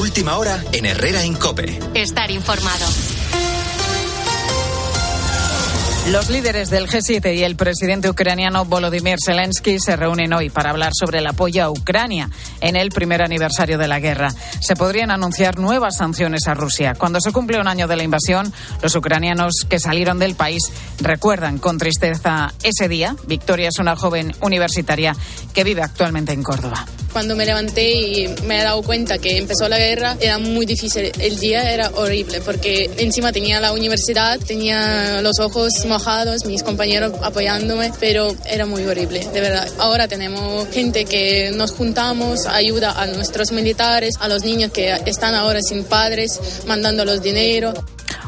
última hora en Herrera Incope. Estar informado. Los líderes del G7 y el presidente ucraniano Volodymyr Zelensky se reúnen hoy para hablar sobre el apoyo a Ucrania en el primer aniversario de la guerra. Se podrían anunciar nuevas sanciones a Rusia. Cuando se cumple un año de la invasión, los ucranianos que salieron del país recuerdan con tristeza ese día. Victoria es una joven universitaria que vive actualmente en Córdoba. Cuando me levanté y me he dado cuenta que empezó la guerra, era muy difícil. El día era horrible porque encima tenía la universidad, tenía los ojos mojados, mis compañeros apoyándome, pero era muy horrible, de verdad. Ahora tenemos gente que nos juntamos, ayuda a nuestros militares, a los niños que están ahora sin padres, mandándolos dinero.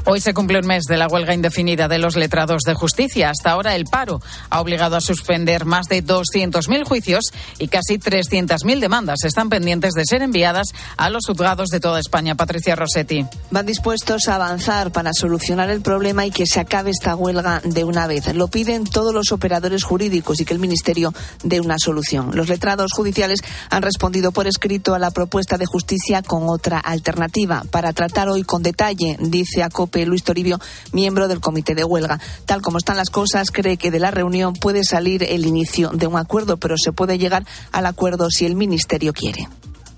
Hoy se cumple un mes de la huelga indefinida de los letrados de justicia. Hasta ahora el paro ha obligado a suspender más de 200.000 juicios y casi 300.000 demandas están pendientes de ser enviadas a los juzgados de toda España. Patricia Rossetti. Van dispuestos a avanzar para solucionar el problema y que se acabe esta huelga de una vez. Lo piden todos los operadores jurídicos y que el Ministerio dé una solución. Los letrados judiciales han respondido por escrito a la propuesta de justicia con otra alternativa para tratar hoy con detalle, dice ACOP Luis Toribio, miembro del comité de huelga. Tal como están las cosas, cree que de la reunión puede salir el inicio de un acuerdo, pero se puede llegar al acuerdo si el Ministerio quiere.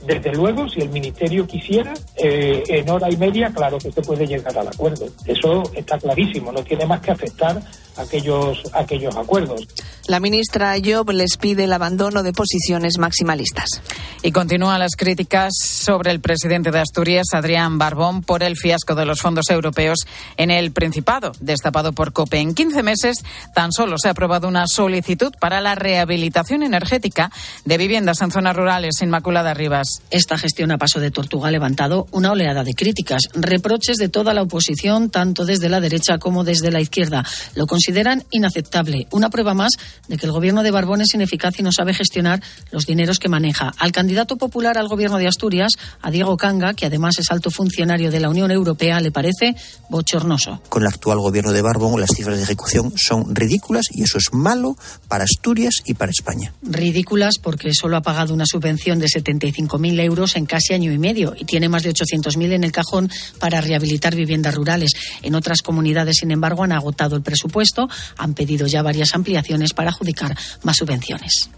Desde luego, si el Ministerio quisiera, eh, en hora y media, claro que se puede llegar al acuerdo. Eso está clarísimo, no tiene más que afectar aquellos, aquellos acuerdos. La ministra Job les pide el abandono de posiciones maximalistas. Y continúan las críticas sobre el presidente de Asturias, Adrián Barbón, por el fiasco de los fondos europeos en el Principado, destapado por COPE. En 15 meses tan solo se ha aprobado una solicitud para la rehabilitación energética de viviendas en zonas rurales. Inmaculada Rivas. Esta gestión a paso de Tortuga ha levantado una oleada de críticas, reproches de toda la oposición, tanto desde la derecha como desde la izquierda. Lo consideran inaceptable. Una prueba más de que el gobierno de Barbón es ineficaz y no sabe gestionar los dineros que maneja. Al candidato popular al gobierno de Asturias, a Diego Canga, que además es alto funcionario de la Unión Europea, le parece bochornoso. Con el actual gobierno de Barbón, las cifras de ejecución son ridículas y eso es malo para Asturias y para España. Ridículas porque solo ha pagado una subvención de 75.000 euros en casi año y medio y tiene más de 800.000 en el cajón para rehabilitar viviendas rurales. En otras comunidades, sin embargo, han agotado el presupuesto han pedido ya varias ampliaciones para adjudicar más subvenciones.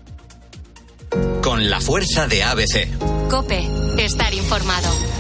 Con la fuerza de ABC. Cope, estar informado.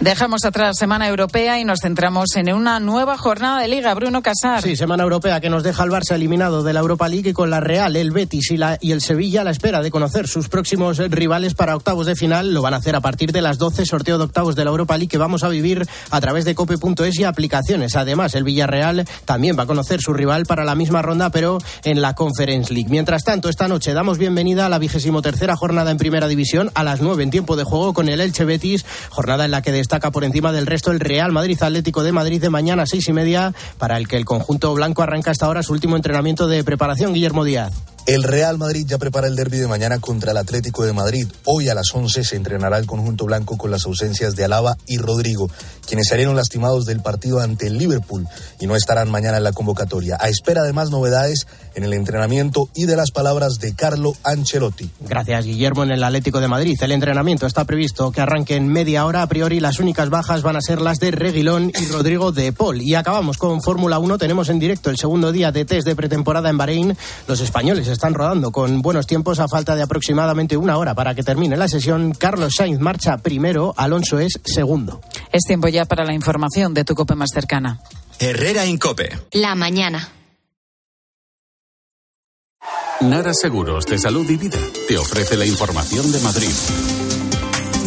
Dejamos atrás Semana Europea y nos centramos en una nueva jornada de Liga. Bruno Casar. Sí, Semana Europea que nos deja al Barça eliminado de la Europa League y con la Real, el Betis y, la, y el Sevilla a la espera de conocer sus próximos rivales para octavos de final. Lo van a hacer a partir de las 12, sorteo de octavos de la Europa League que vamos a vivir a través de cope.es y aplicaciones. Además, el Villarreal también va a conocer su rival para la misma ronda, pero en la Conference League. Mientras tanto, esta noche damos bienvenida a la vigésimo tercera jornada en Primera División a las 9 en tiempo de juego con el Elche Betis, jornada en la que destaca por encima del resto el Real Madrid Atlético de Madrid de mañana a seis y media, para el que el conjunto blanco arranca hasta ahora su último entrenamiento de preparación. Guillermo Díaz. El Real Madrid ya prepara el derby de mañana contra el Atlético de Madrid. Hoy a las 11 se entrenará el conjunto blanco con las ausencias de Alaba y Rodrigo, quienes salieron lastimados del partido ante el Liverpool y no estarán mañana en la convocatoria. A espera de más novedades en el entrenamiento y de las palabras de Carlo Ancelotti. Gracias, Guillermo. En el Atlético de Madrid, el entrenamiento está previsto que arranque en media hora. A priori, las únicas bajas van a ser las de Reguilón y Rodrigo de Paul. Y acabamos con Fórmula 1. Tenemos en directo el segundo día de test de pretemporada en Bahrein. Los españoles están rodando con buenos tiempos a falta de aproximadamente una hora para que termine la sesión. Carlos Sainz marcha primero, Alonso es segundo. Es tiempo ya para la información de tu cope más cercana. Herrera Incope. La mañana. Nara Seguros de Salud y Vida te ofrece la información de Madrid.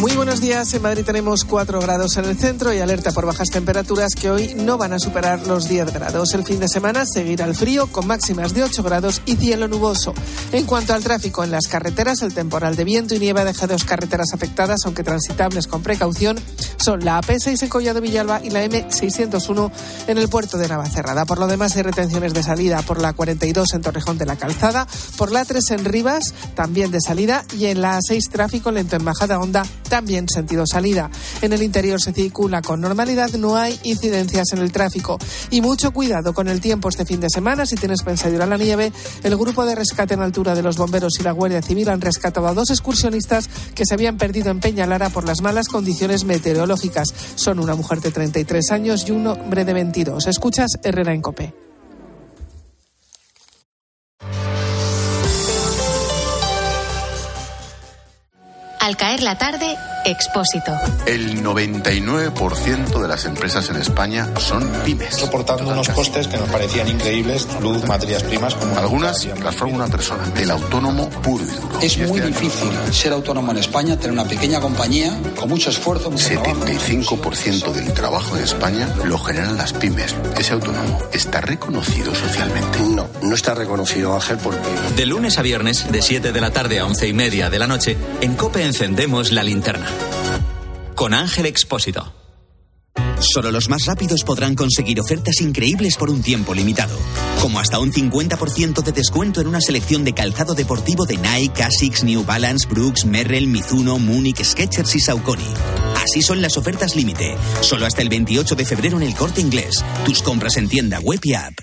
Muy buenos días. En Madrid tenemos 4 grados en el centro y alerta por bajas temperaturas que hoy no van a superar los 10 grados. El fin de semana seguirá el frío con máximas de 8 grados y cielo nuboso. En cuanto al tráfico en las carreteras, el temporal de viento y nieve deja dos carreteras afectadas, aunque transitables con precaución. Son la AP6 en Collado Villalba y la M601 en el puerto de Navacerrada. Por lo demás, hay retenciones de salida por la 42 en Torrejón de la Calzada, por la 3 en Rivas, también de salida, y en la A6 tráfico lento en Bajada Honda también sentido salida. En el interior se circula con normalidad, no hay incidencias en el tráfico. Y mucho cuidado con el tiempo este fin de semana. Si tienes pensado ir a la nieve, el grupo de rescate en altura de los bomberos y la Guardia Civil han rescatado a dos excursionistas que se habían perdido en Peñalara por las malas condiciones meteorológicas. Son una mujer de 33 años y un hombre de 22. Escuchas Herrera en Cope. Al caer la tarde, Expósito. El 99% de las empresas en España son pymes. Soportando unos costes que nos parecían increíbles, luz, materias primas. Como Algunas las forma una persona, el autónomo puro y duro. Es muy difícil ser autónomo en España, tener una pequeña compañía con mucho esfuerzo. Mucho 75% del trabajo en España lo generan las pymes. Ese autónomo está reconocido socialmente. No, no está reconocido, Ángel, porque... De lunes a viernes, de 7 de la tarde a 11 y media de la noche, en COPE encendemos la linterna. Con Ángel Expósito. Solo los más rápidos podrán conseguir ofertas increíbles por un tiempo limitado, como hasta un 50% de descuento en una selección de calzado deportivo de Nike, Asics, New Balance, Brooks, Merrell, Mizuno, Munich, Skechers y Saucony. Así son las ofertas límite, solo hasta el 28 de febrero en el Corte Inglés. Tus compras en tienda web y app.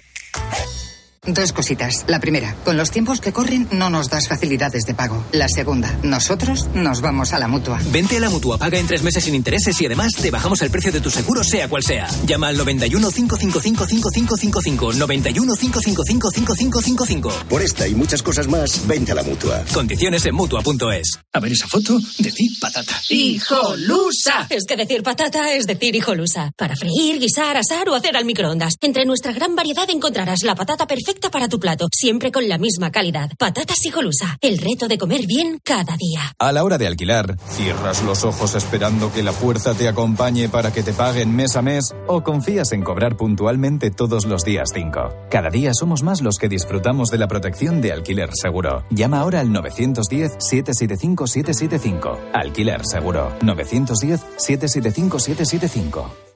Dos cositas. La primera, con los tiempos que corren no nos das facilidades de pago. La segunda, nosotros nos vamos a la mutua. Vente a la mutua, paga en tres meses sin intereses y además te bajamos el precio de tu seguro, sea cual sea. Llama al 91 555 5555. 91 555 5555. Por esta y muchas cosas más, vente a la mutua. Condiciones en mutua.es. A ver esa foto, decir patata. ¡Hijolusa! Es que decir patata es decir hijolusa. Para freír, guisar, asar o hacer al microondas. Entre nuestra gran variedad encontrarás la patata perfecta para tu plato, siempre con la misma calidad. Patatas hijolusa. El reto de comer bien cada día. A la hora de alquilar, ¿cierras los ojos esperando que la fuerza te acompañe para que te paguen mes a mes o confías en cobrar puntualmente todos los días 5? Cada día somos más los que disfrutamos de la protección de alquiler seguro. Llama ahora al 910-775-775. Alquiler seguro. 910-775-775.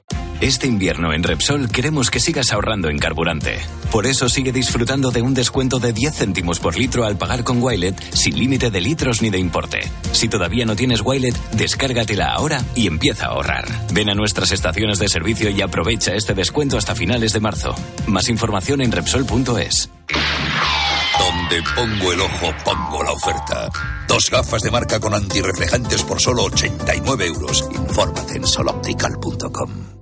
Este invierno en Repsol queremos que sigas ahorrando en carburante. Por eso sigue disfrutando de un descuento de 10 céntimos por litro al pagar con Wilet sin límite de litros ni de importe. Si todavía no tienes Wilet, descárgatela ahora y empieza a ahorrar. Ven a nuestras estaciones de servicio y aprovecha este descuento hasta finales de marzo. Más información en Repsol.es. Donde pongo el ojo, pongo la oferta. Dos gafas de marca con antirreflejantes por solo 89 euros. Infórmate en soloptical.com.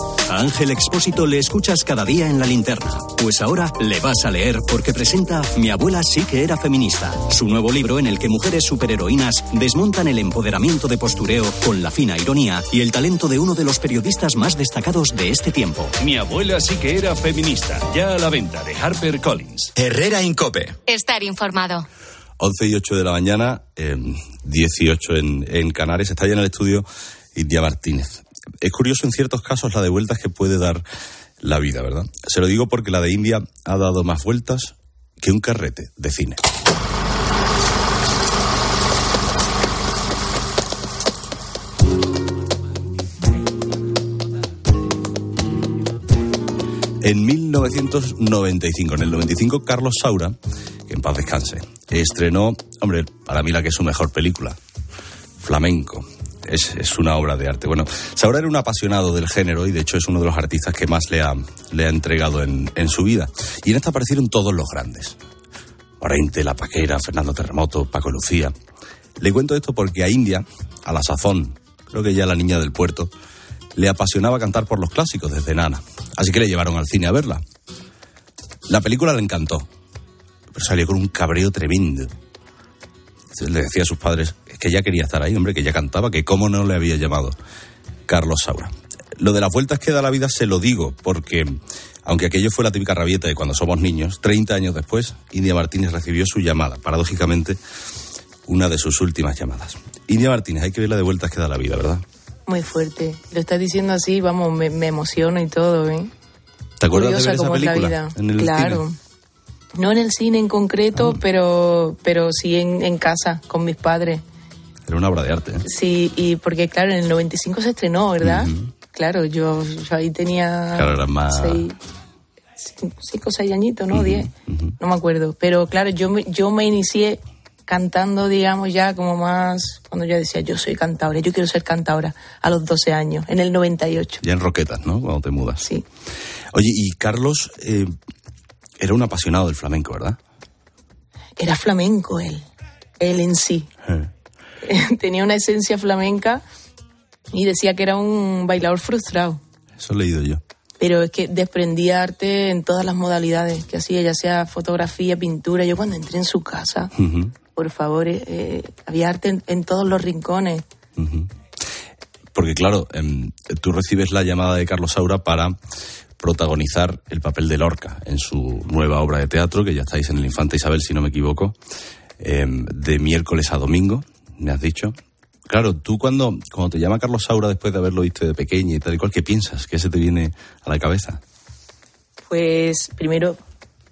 A Ángel Expósito le escuchas cada día en la linterna. Pues ahora le vas a leer porque presenta Mi abuela sí que era feminista. Su nuevo libro en el que mujeres superheroínas desmontan el empoderamiento de postureo con la fina ironía y el talento de uno de los periodistas más destacados de este tiempo. Mi abuela sí que era feminista. Ya a la venta de Harper Collins. Herrera Incope. Estar informado. 11 y 8 de la mañana, eh, 18 en, en Canarias. Está ya en el estudio India Martínez es curioso en ciertos casos la de vueltas que puede dar la vida, ¿verdad? Se lo digo porque la de India ha dado más vueltas que un carrete de cine. En 1995, en el 95, Carlos Saura, que en paz descanse, estrenó, hombre, para mí la que es su mejor película, Flamenco, es, una obra de arte. Bueno, Saura era un apasionado del género y de hecho es uno de los artistas que más le ha, le ha entregado en, en su vida. Y en esta aparecieron todos los grandes. Orente, La Paquera, Fernando Terremoto, Paco Lucía. Le cuento esto porque a India, a la sazón, creo que ya la niña del puerto, le apasionaba cantar por los clásicos desde nana. Así que le llevaron al cine a verla. La película le encantó, pero salió con un cabreo tremendo. Le decía a sus padres, que ya quería estar ahí, hombre, que ya cantaba, que cómo no le había llamado Carlos Saura. Lo de las vueltas que da la vida se lo digo porque, aunque aquello fue la típica rabieta de cuando somos niños, 30 años después, India Martínez recibió su llamada, paradójicamente, una de sus últimas llamadas. India Martínez, hay que ver la de vueltas que da la vida, ¿verdad? Muy fuerte. Lo estás diciendo así, vamos, me, me emociono y todo, ¿eh? ¿Te acuerdas Curiosa de ver esa como es la vida. En el claro. cine? No en el cine en concreto, Ah. pero, pero sí en, en casa, con mis padres. Era una obra de arte. ¿eh? Sí, y porque claro, en el 95 se estrenó, ¿verdad? Claro, yo, yo ahí tenía Claro, era más... seis, cinco, o seis añitos, ¿no? Diez, no me acuerdo. Pero claro, yo me, yo me inicié cantando, digamos, ya como más, cuando yo decía, yo soy cantadora, yo quiero ser cantadora, a los 12 años, en el 98. Ya en Roquetas, ¿no? Cuando te mudas. Sí. Oye, y Carlos eh, era un apasionado del flamenco, ¿verdad? Era flamenco él, él en sí. Tenía una esencia flamenca y decía que era un bailador frustrado. Eso he leído yo. Pero es que desprendía arte en todas las modalidades que hacía, ya sea fotografía, pintura. Yo cuando entré en su casa, por favor, eh, eh, había arte en, en todos los rincones. Porque claro, em, tú recibes la llamada de Carlos Saura para protagonizar el papel de Lorca en su nueva obra de teatro, que ya estáis en el Infante Isabel, si no me equivoco, em, de miércoles a domingo, me has dicho. Claro, tú cuando, cuando te llama Carlos Saura después de haberlo visto de pequeña y tal y cual, ¿qué piensas? ¿Qué se te viene a la cabeza? Pues primero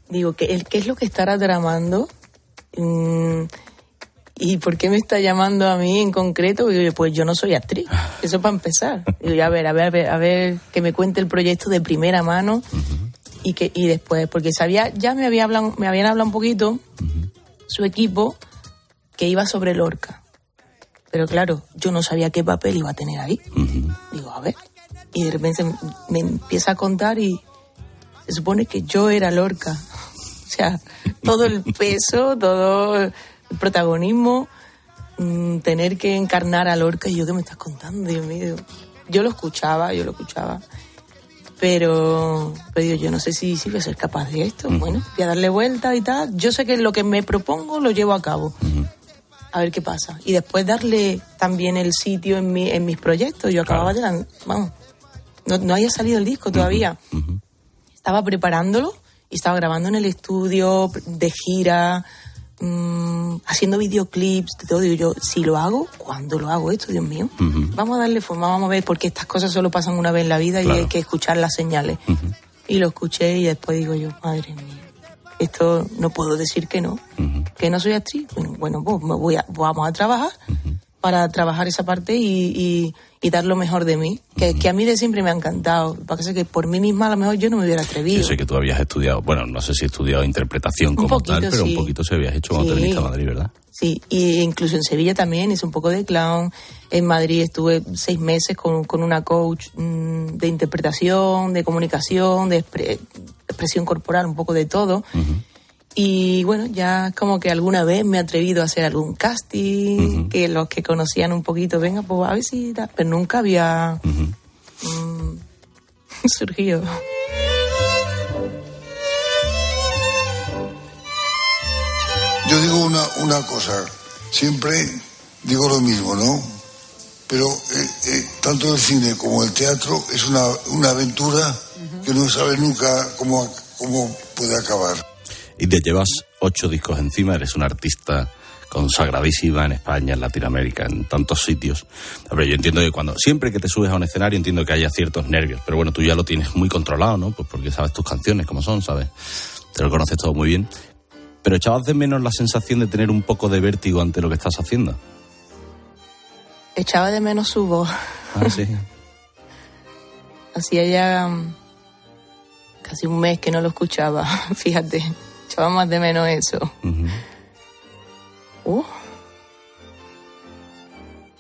digo, ¿qué, el- qué es lo que estará tramando? Mm, ¿Y por qué me está llamando a mí en concreto? Y pues yo no soy actriz. Eso para empezar. Ya, a ver, a ver, a ver, a ver, que me cuente el proyecto de primera mano y que y después, porque sabía, ya me había hablado, me habían hablado un poquito su equipo que iba sobre Lorca. Pero claro, yo no sabía qué papel iba a tener ahí. Digo, a ver. Y de repente me, empieza a contar y se supone que yo era Lorca. O sea, todo el peso, todo el protagonismo, mm, tener que encarnar a Lorca y yo, ¿qué me estás contando? Dios mío. Yo lo escuchaba, yo lo escuchaba. Pero, pero digo, yo no sé si, si voy a ser capaz de esto. Bueno, voy a darle vuelta y tal. Yo sé que lo que me propongo lo llevo a cabo. A ver qué pasa. Y después darle también el sitio en, mi, en mis proyectos. Yo acababa de... Vamos, no, no haya salido el disco todavía. Estaba preparándolo y estaba grabando en el estudio, de gira, mm, haciendo videoclips, de todo. Digo yo, si lo hago, ¿cuándo lo hago esto, Dios mío? Vamos a darle forma, vamos a ver, porque estas cosas solo pasan una vez en la vida y hay que escuchar las señales. Y lo escuché y después digo yo, madre mía, esto no puedo decir que no, que no soy actriz. Bueno, bueno pues me voy a, vamos a trabajar para trabajar esa parte y, y- y dar lo mejor de mí, que, que a mí de siempre me ha encantado. Pasa que por mí misma a lo mejor yo no me hubiera atrevido. Yo sé que tú habías estudiado, bueno, no sé si estudiado interpretación como poquito, tal, pero sí. un poquito se habías hecho cuando te viniste a Madrid, ¿verdad? Sí, y incluso en Sevilla también hice un poco de clown. En Madrid estuve seis meses con, con una coach mm, de interpretación, de comunicación, de expre- expresión corporal, un poco de todo. Y bueno, ya como que alguna vez me he atrevido a hacer algún casting, que los que conocían un poquito, venga, pues a ver si... da", Pero nunca había mm, surgido. Yo digo una, una cosa, siempre digo lo mismo, ¿no? Pero eh, eh, tanto el cine como el teatro es una, una aventura que no sabe nunca cómo, cómo puede acabar. Y te llevas ocho discos encima, eres una artista consagradísima en España, en Latinoamérica, en tantos sitios. Ver, yo entiendo que cuando, siempre que te subes a un escenario entiendo que haya ciertos nervios, pero bueno, tú ya lo tienes muy controlado, ¿no? Pues porque sabes tus canciones como son, ¿sabes? Te lo conoces todo muy bien. Pero echabas de menos la sensación de tener un poco de vértigo ante lo que estás haciendo. Echaba de menos su voz. Ah, sí. Hacía ya mm, casi un mes que no lo escuchaba, fíjate. Echaba más de menos eso. Uh.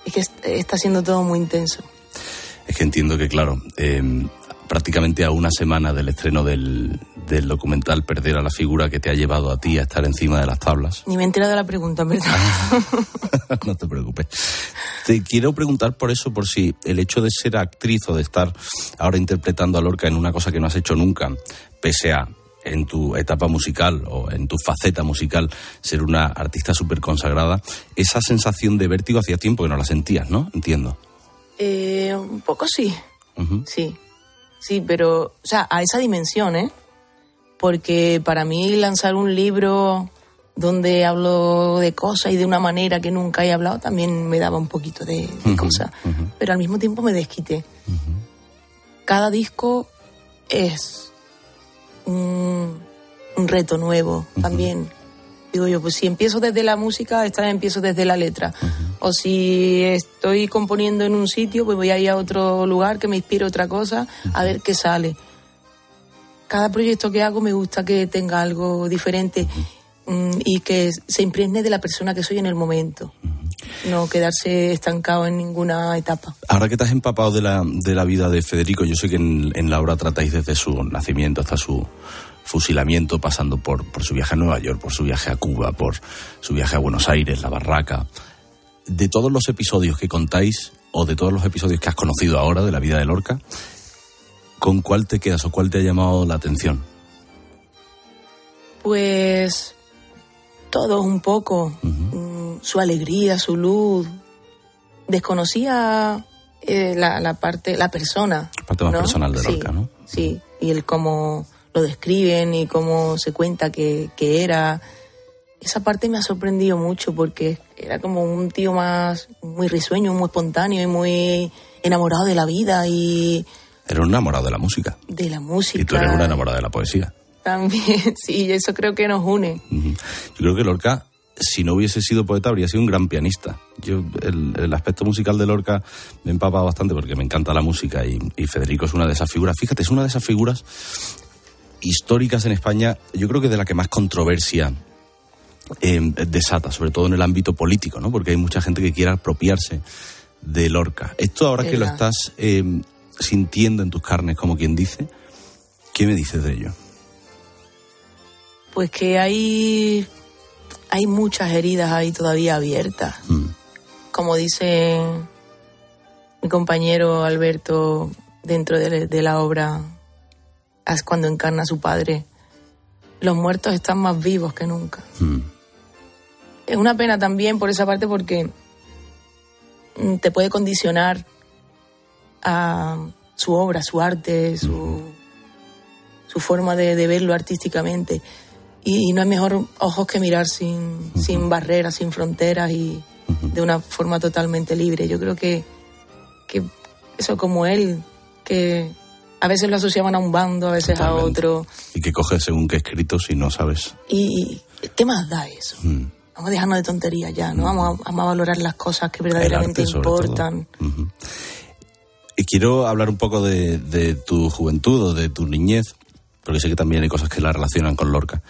Es que est- está siendo todo muy intenso. Es que entiendo que, claro, eh, prácticamente a una semana del estreno del, del documental Perder a la figura que te ha llevado a ti a estar encima de las tablas. Ni me he enterado de la pregunta, en verdad. no te preocupes. Te quiero preguntar por eso, por si el hecho de ser actriz o de estar ahora interpretando a Lorca en una cosa que no has hecho nunca, pese a en tu etapa musical o en tu faceta musical ser una artista súper consagrada, esa sensación de vértigo hacía tiempo que no la sentías, ¿no? Entiendo. Eh, un poco sí, sí. Sí, pero, o sea, a esa dimensión, ¿eh? Porque para mí lanzar un libro donde hablo de cosas y de una manera que nunca he hablado, también me daba un poquito de, de cosas. Pero al mismo tiempo me desquité. Cada disco es un, un reto nuevo también. Digo yo, pues si empiezo desde la música, esta vez empiezo desde la letra. O si estoy componiendo en un sitio, pues voy a ir a otro lugar que me inspire otra cosa, a ver qué sale. Cada proyecto que hago me gusta que tenga algo diferente mm, y que se impregne de la persona que soy en el momento. No quedarse estancado en ninguna etapa. Ahora que te has empapado de la, de la vida de Federico, yo sé que en, en la obra tratáis desde su nacimiento hasta su fusilamiento, pasando por, por su viaje a Nueva York, por su viaje a Cuba, por su viaje a Buenos Aires, la barraca. De todos los episodios que contáis, o de todos los episodios que has conocido ahora de la vida de Lorca, ¿con cuál te quedas o cuál te ha llamado la atención? Pues todo un poco. Su alegría, su luz. Desconocía eh, la, la parte, la persona. La parte más ¿no? personal de Sí, Lorca, ¿no? Sí, y el cómo lo describen y cómo se cuenta que, que era. Esa parte me ha sorprendido mucho porque era como un tío más muy risueño, muy espontáneo y muy enamorado de la vida y Era un enamorado de la música. de la música. Y tú eres una enamorada de la poesía. También, sí, eso creo que nos une. Yo creo que Lorca, si no hubiese sido poeta, habría sido un gran pianista. Yo, el, el aspecto musical de Lorca me empapa bastante porque me encanta la música y, y Federico es una de esas figuras. Fíjate, es una de esas figuras históricas en España, yo creo que de la que más controversia eh, desata, sobre todo en el ámbito político, ¿no? Porque hay mucha gente que quiere apropiarse de Lorca. Esto ahora que lo estás eh, sintiendo en tus carnes, como quien dice, ¿qué me dices de ello? Pues que hay, hay muchas heridas ahí todavía abiertas. Como dice mi compañero Alberto dentro de, de la obra, es cuando encarna a su padre, los muertos están más vivos que nunca. Es una pena también por esa parte porque mm, te puede condicionar a su obra, su arte, su, su forma de, de verlo artísticamente. Y, no hay mejor ojos que mirar sin, sin barreras, sin fronteras y de una forma totalmente libre. Yo creo que, que eso como él, que a veces lo asociaban a un bando, a veces Totalmente. a otro. Y que coges según qué escrito si no sabes. Y, ¿qué más da eso? Mm. Vamos a dejarnos de tonterías ya, ¿no? Vamos a, vamos a valorar las cosas que verdaderamente arte, importan. Y quiero hablar un poco de, de tu juventud o de tu niñez, porque sé que también hay cosas que la relacionan con Lorca.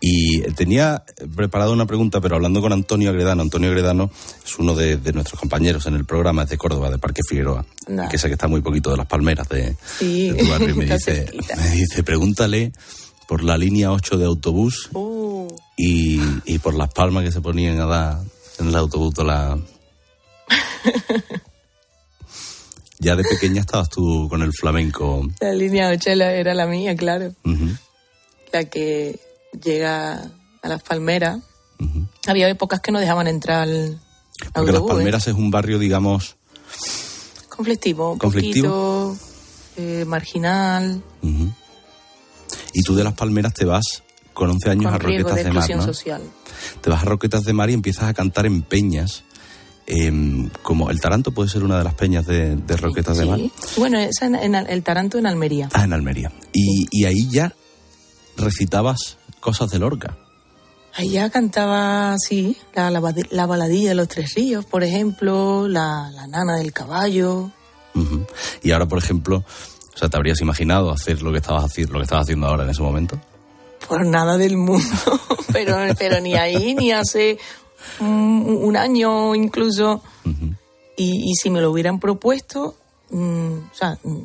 Y tenía preparado una pregunta, pero hablando con Antonio Agredano. Antonio Agredano es uno de, de nuestros compañeros en el programa, es de Córdoba, de Parque Figueroa, y que sé que está muy poquito de las palmeras de, Sí, de tu barrio. Y me dice, me dice, pregúntale por la línea 8 de autobús Uh, y, y por las palmas que se ponían a dar en el autobús de la... Ya de pequeña estabas tú con el flamenco. la línea 8 era la mía, claro. La que llega a las palmeras. Había épocas que no dejaban entrar al Porque Las autobús, ¿eh? Palmeras es un barrio, digamos, Conflictivo, un Conflictivo. poquito eh, marginal, y tú de Las Palmeras te vas con 11 años con a Roquetas de de, Mar, ¿no? social. Te vas a Roquetas de Mar y empiezas a cantar en peñas. Em, como el Taranto puede ser una de las peñas de, de Roquetas de Mar. Sí. Bueno, esa en, el Taranto en Almería. Ah, en Almería. Y, y ahí ya recitabas cosas de Lorca. Ahí ya cantaba, sí, la, la, baladilla de los tres ríos, por ejemplo, la, la nana del caballo. Y ahora, por ejemplo, o sea, ¿te habrías imaginado hacer lo que estabas haciendo, lo que estabas haciendo ahora en ese momento? Por nada del mundo, pero, pero ni ahí, ni hace un, un año incluso. y, y si me lo hubieran propuesto, mm, o sea, mm,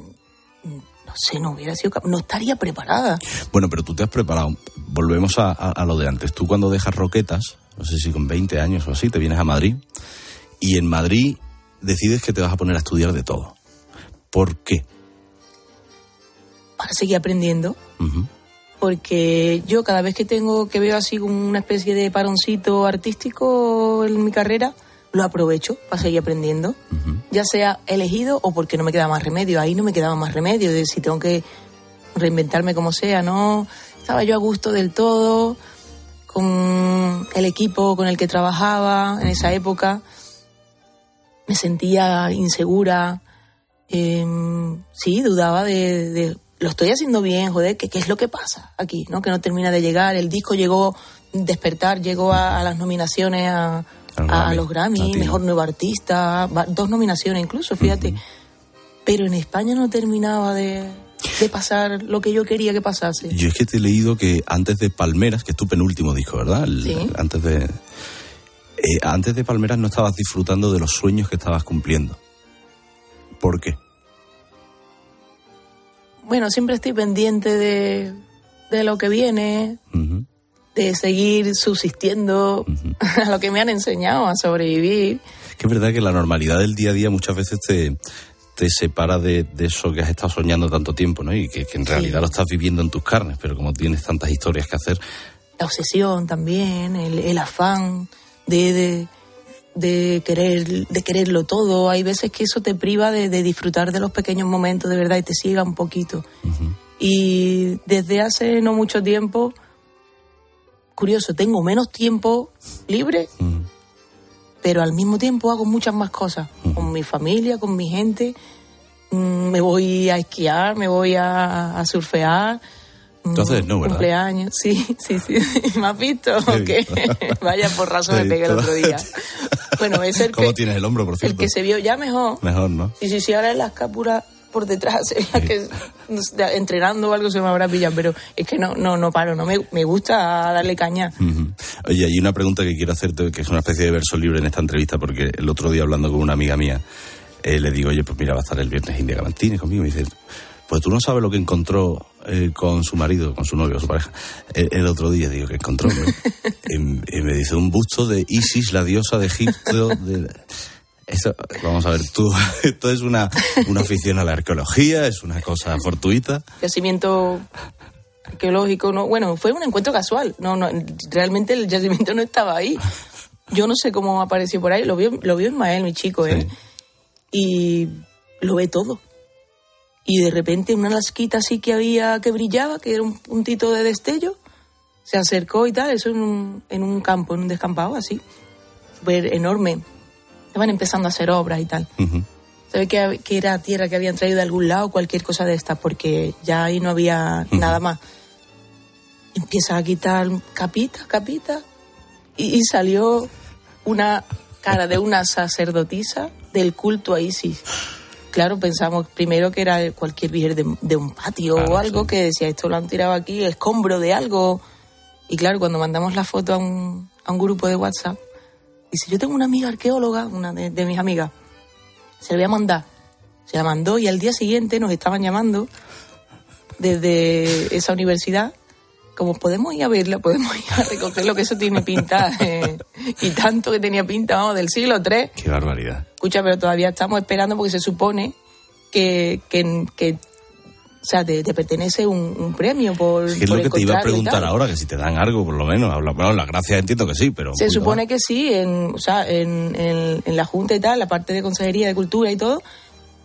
no sé, no hubiera sido no estaría preparada. Bueno, pero tú te has preparado. Volvemos a, a- a lo de antes. Tú cuando dejas Roquetas, no sé si con 20 años o así, te vienes a Madrid y en Madrid decides que te vas a poner a estudiar de todo. ¿Por qué? Para seguir aprendiendo. Porque yo cada vez que tengo que veo así como una especie de paroncito artístico en mi carrera, lo aprovecho para seguir aprendiendo, ya sea elegido o porque no me queda más remedio. Ahí no me quedaba más remedio, de si tengo que reinventarme como sea, no estaba yo a gusto del todo con el equipo con el que trabajaba en esa época. Me sentía insegura. em, sí, dudaba de, de, lo estoy haciendo bien, joder, ¿qué, qué es lo que pasa aquí? ¿no? Que no termina de llegar. El disco llegó, despertar, llegó a, a las nominaciones a, a, los Grammy, mejor nuevo artista, dos nominaciones incluso, fíjate. Pero en España no terminaba de, de pasar lo que yo quería que pasase. Yo es que te he leído que antes de Palmeras, que es tu penúltimo disco, ¿verdad? El- Sí. Antes de. eh, antes de Palmeras no estabas disfrutando de los sueños que estabas cumpliendo. ¿Por qué? Bueno, siempre estoy pendiente de, de lo que viene, de seguir subsistiendo a lo que me han enseñado a sobrevivir. Que es verdad que la normalidad del día a día muchas veces te, te separa de, de eso que has estado soñando tanto tiempo, ¿no? Y que, que en realidad lo estás viviendo en tus carnes, pero como tienes tantas historias que hacer, La obsesión también, el, el afán de, de, de querer, de quererlo todo. Hay veces que eso te priva de, de disfrutar de los pequeños momentos de verdad y te ciega un poquito. Y desde hace no mucho tiempo, curioso, tengo menos tiempo libre, pero al mismo tiempo hago muchas más cosas con mi familia, con mi gente. Mm, Me voy a esquiar, me voy a, a surfear. Entonces, no, ¿verdad? Cumpleaños, sí, sí, sí. ¿Me has visto? ¿O qué? Vaya porrazo me Sí, pegué el otro día. Bueno, es el ¿cómo que, tienes el hombro, por el cierto? que se vio ya mejor. Mejor, ¿no? Sí, sí, sí, ahora en la escápula por detrás, la que entrenando o algo se me habrá pillado, pero es que no, no, no paro, no me, me gusta darle caña. Oye, hay una pregunta que quiero hacerte, que es una especie de verso libre en esta entrevista, porque el otro día hablando con una amiga mía, eh, le digo, oye, pues mira, va a estar el viernes India Gamantini conmigo, y me dice, pues tú no sabes lo que encontró eh, con su marido, con su novio, su pareja, el, el otro día, digo, ¿qué encontró? hombre?". y, y me dice, un busto de Isis, la diosa de Egipto, de... Eso, vamos a ver, tú, esto es una, una afición a la arqueología, es una cosa fortuita. Yacimiento arqueológico, no, bueno, fue un encuentro casual, no, no, realmente el yacimiento no estaba ahí. Yo no sé cómo apareció por ahí, lo vio, lo vio Ismael, mi chico, ¿eh? Y lo ve todo. Y de repente una lasquita así que había, que brillaba, que era un puntito de destello, se acercó y tal, eso en un, en un campo, en un descampado así, súper enorme. Estaban empezando a hacer obras y tal. Se ve que, que era tierra que habían traído de algún lado, cualquier cosa de esta, porque ya ahí no había nada más. Empieza a quitar capita, capita, y, y salió una cara de una sacerdotisa del culto a Isis. Claro, pensamos primero que era cualquier virgen de, de un patio o algo que decía, esto lo han tirado aquí, escombro de algo. Y claro, cuando mandamos la foto a un, a un grupo de WhatsApp, dice, yo tengo una amiga arqueóloga, una de, de mis amigas, se la voy a mandar. Se la mandó y al día siguiente nos estaban llamando desde esa universidad. Como podemos ir a verla, podemos ir a recoger lo que eso tiene pinta. eh, y tanto que tenía pinta, vamos, del siglo III. Qué barbaridad. Escucha, pero todavía estamos esperando porque se supone que, que, que, o sea, te, te pertenece un, un premio por, Es que es por lo que te iba a preguntar ahora, que si te dan algo, por lo menos. Bueno, las gracias entiendo que sí, pero... Se supone más. que sí, en, o sea, en, en- en la Junta y tal, la parte de Consejería de Cultura y todo,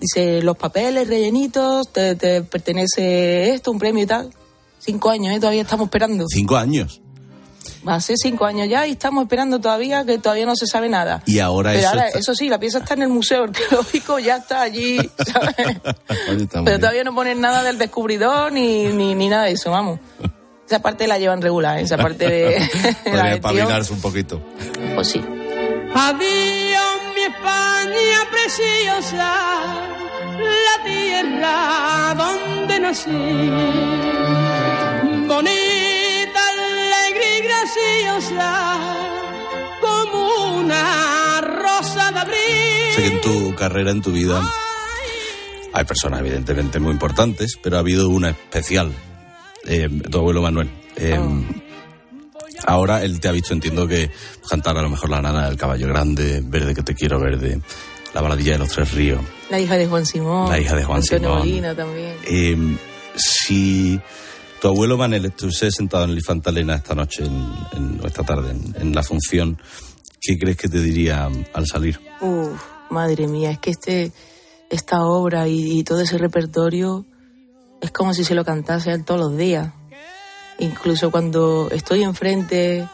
dice, los papeles rellenitos, te, te pertenece esto, un premio y tal. Cinco años, ¿eh? Todavía estamos esperando. Cinco años. Va a ser cinco años ya y estamos esperando todavía que todavía no se sabe nada. Y ahora Pero eso ahora, está- eso sí, la pieza está en el Museo Arqueológico, ya está allí, ¿sabes? Está Pero bien. todavía no ponen nada del descubridor ni, ni, ni nada de eso, vamos. Esa parte la llevan regular, ¿eh? esa parte de, Podría espabilarse un poquito. Pues sí. Adiós mi España preciosa, la tierra donde nací. Bonita, alegre y graciosa, como una rosa de abril. Sé que en tu carrera, en tu vida, hay personas evidentemente muy importantes, pero ha habido una especial, eh, tu abuelo Manuel. Eh, Ahora él te ha visto, entiendo que cantar a lo mejor la nana del caballo grande, verde que te quiero verde, la baladilla de los tres ríos. La hija de Juan Simón. La hija de Juan Antonio Simón. Molina también. Eh, si tu abuelo Manel estuviese sentado en el Infantalena esta noche, en, en- o esta tarde, en, en la función, ¿qué crees que te diría al salir? Uf, madre mía, es que este, esta obra y, y todo ese repertorio es como si se lo cantase él todos los días. Incluso cuando estoy enfrente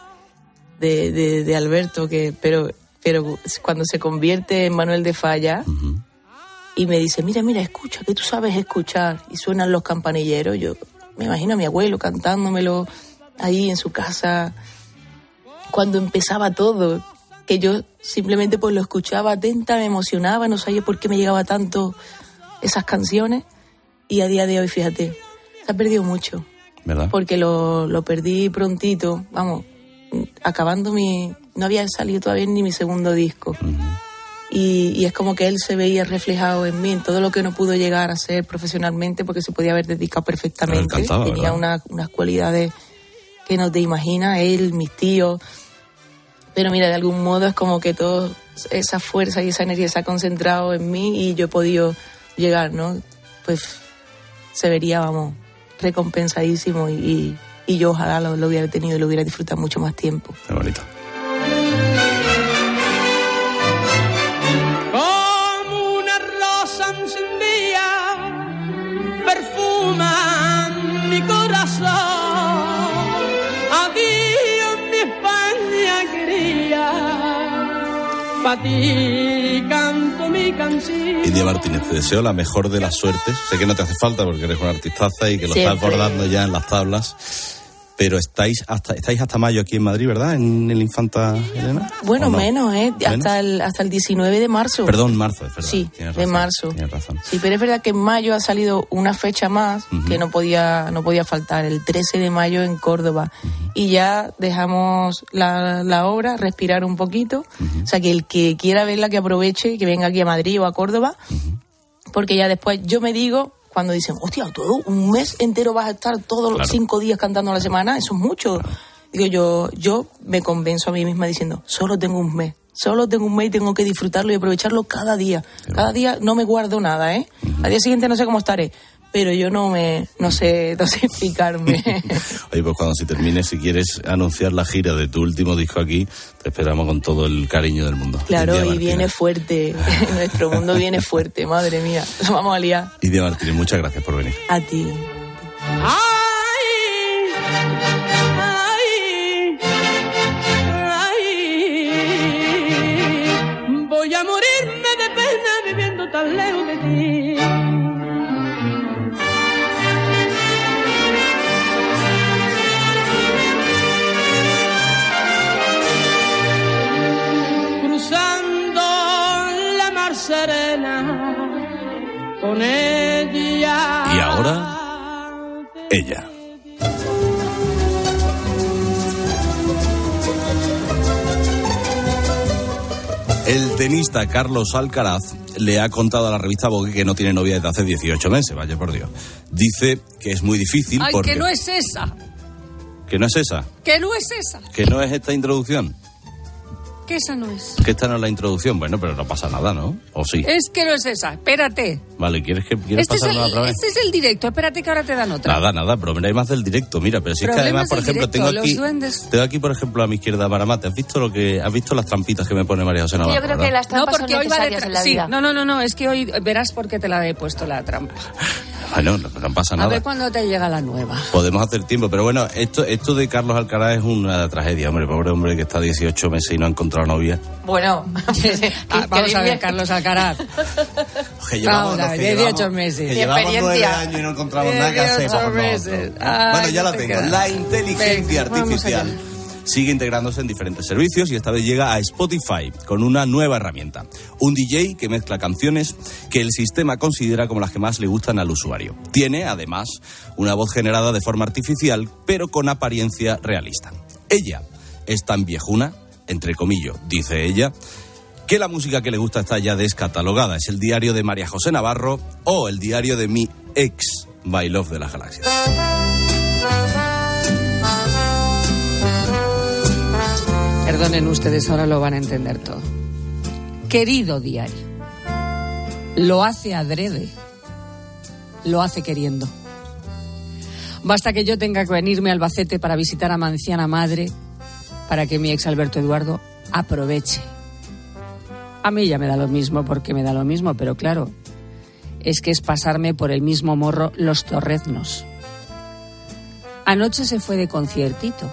de, de, de Alberto, que pero, pero cuando se convierte en Manuel de Falla y me dice, mira, mira, escucha, que tú sabes escuchar, y suenan los campanilleros, yo me imagino a mi abuelo cantándomelo ahí en su casa, cuando empezaba todo, que yo simplemente pues lo escuchaba atenta, me emocionaba, no sabía por qué me llegaba tanto esas canciones, y a día de hoy, fíjate, se ha perdido mucho. ¿Verdad? Porque lo, lo perdí prontito, vamos, acabando mi... No había salido todavía ni mi segundo disco. Y, y es como que él se veía reflejado en mí, en todo lo que no pudo llegar a ser profesionalmente, porque se podía haber dedicado perfectamente. Tenía ¿verdad? una- unas cualidades que no te imaginas, él, mis tíos. Pero mira, de algún modo es como que toda esa fuerza y esa energía se ha concentrado en mí y yo he podido llegar, ¿no? Pues se vería, vamos, recompensadísimo y, y- y yo ojalá lo, lo hubiera tenido y lo hubiera disfrutado mucho más tiempo. Qué bonito. Para ti canto mi canción. India Martínez, te deseo la mejor de las suertes. Sé que no te hace falta porque eres una artistaza y que lo estás Siempre. bordando ya en las tablas. Pero estáis hasta, estáis hasta mayo aquí en Madrid, ¿verdad? En el Infanta Elena. Bueno, menos, ¿eh? ¿Menos? Hasta el, hasta el 19 de marzo. Perdón, marzo, es verdad. Sí, de marzo. Tienes razón. Sí, pero es verdad que en mayo ha salido una fecha más que no podía, no podía faltar, el 13 de mayo en Córdoba. Y ya dejamos la, la obra, respirar un poquito. O sea, que el que quiera verla, que aproveche, que venga aquí a Madrid o a Córdoba. Porque ya después yo me digo, cuando dicen, hostia, todo un mes entero vas a estar todos los cinco días cantando a la semana, eso es mucho. Digo, yo, yo me convenzo a mí misma diciendo, solo tengo un mes. Solo tengo un mes y tengo que disfrutarlo y aprovecharlo cada día. Cada día no me guardo nada, ¿eh? Al día siguiente no sé cómo estaré. Pero yo no me, no sé, no sé explicarme. Oye, pues cuando se termine, si quieres anunciar la gira de tu último disco aquí, te esperamos con todo el cariño del mundo. claro, India y Martínez. viene fuerte. Nuestro mundo viene fuerte, madre mía. Vamos a liar. India Martínez, muchas gracias por venir. A ti. Ay, ay, ay, voy a morirme de pena viviendo tan lejos de ti. Con ella. Y ahora, ella. El tenista Carlos Alcaraz le ha contado a la revista Vogue que no tiene novia desde hace 18 meses, vaya por Dios. Dice que es muy difícil Ay, porque... que no es esa. que no es esa, Que no es esa. que no es esta introducción, Que esa no es. que esta no es la introducción. Bueno, pero no pasa nada, ¿no? ¿O sí? Es que no es esa. Espérate. Vale, ¿quieres que quieres Este es, pasarla el, otra vez? este es el directo. Espérate que ahora te dan otra. Nada, nada, problemas del directo, mira, pero si es que además, por ejemplo, directo, tengo los aquí, duendes. tengo aquí, por ejemplo, a mi izquierda Maramate. ¿Has visto lo que, has visto las trampitas que me pone María José Navarro? Yo creo que las trampas no, porque son hoy va de necesarias tra- en la sí, vida. no, no, no, no, es que hoy verás por qué te la he puesto la trampa. Bueno, no, no pasa A nada. ver cuándo te llega la nueva. Podemos hacer tiempo, pero bueno, esto, esto de Carlos Alcaraz es una tragedia, hombre, pobre hombre que está 18 meses y no ha encontrado novia. Bueno, Ah, vamos a ver, Carlos Alcaraz. Que Ahora, 18 meses. que llevamos nueve años y no encontramos nada que hacer. 18 vamos, no, no. meses. Ay, Bueno, ya la te tengo. La inteligencia Venga, vamos artificial allá. Sigue integrándose en diferentes servicios y esta vez llega a Spotify con una nueva herramienta. Un DJ que mezcla canciones que el sistema considera como las que más le gustan al usuario. Tiene, además, una voz generada de forma artificial, pero con apariencia realista. Ella es tan viejuna, entre comillas, dice ella, que la música que le gusta está ya descatalogada. Es el diario de María José Navarro o el diario de mi ex by Love de las Galaxias. Perdonen ustedes, ahora lo van a entender todo. Querido diario, lo hace adrede, lo hace queriendo. Basta que yo tenga que venirme a Albacete para visitar a mi anciana madre, para que mi ex Alberto Eduardo aproveche. A mí ya me da lo mismo porque me da lo mismo, pero claro, es que es pasarme por el mismo morro los torreznos. Anoche se fue de conciertito.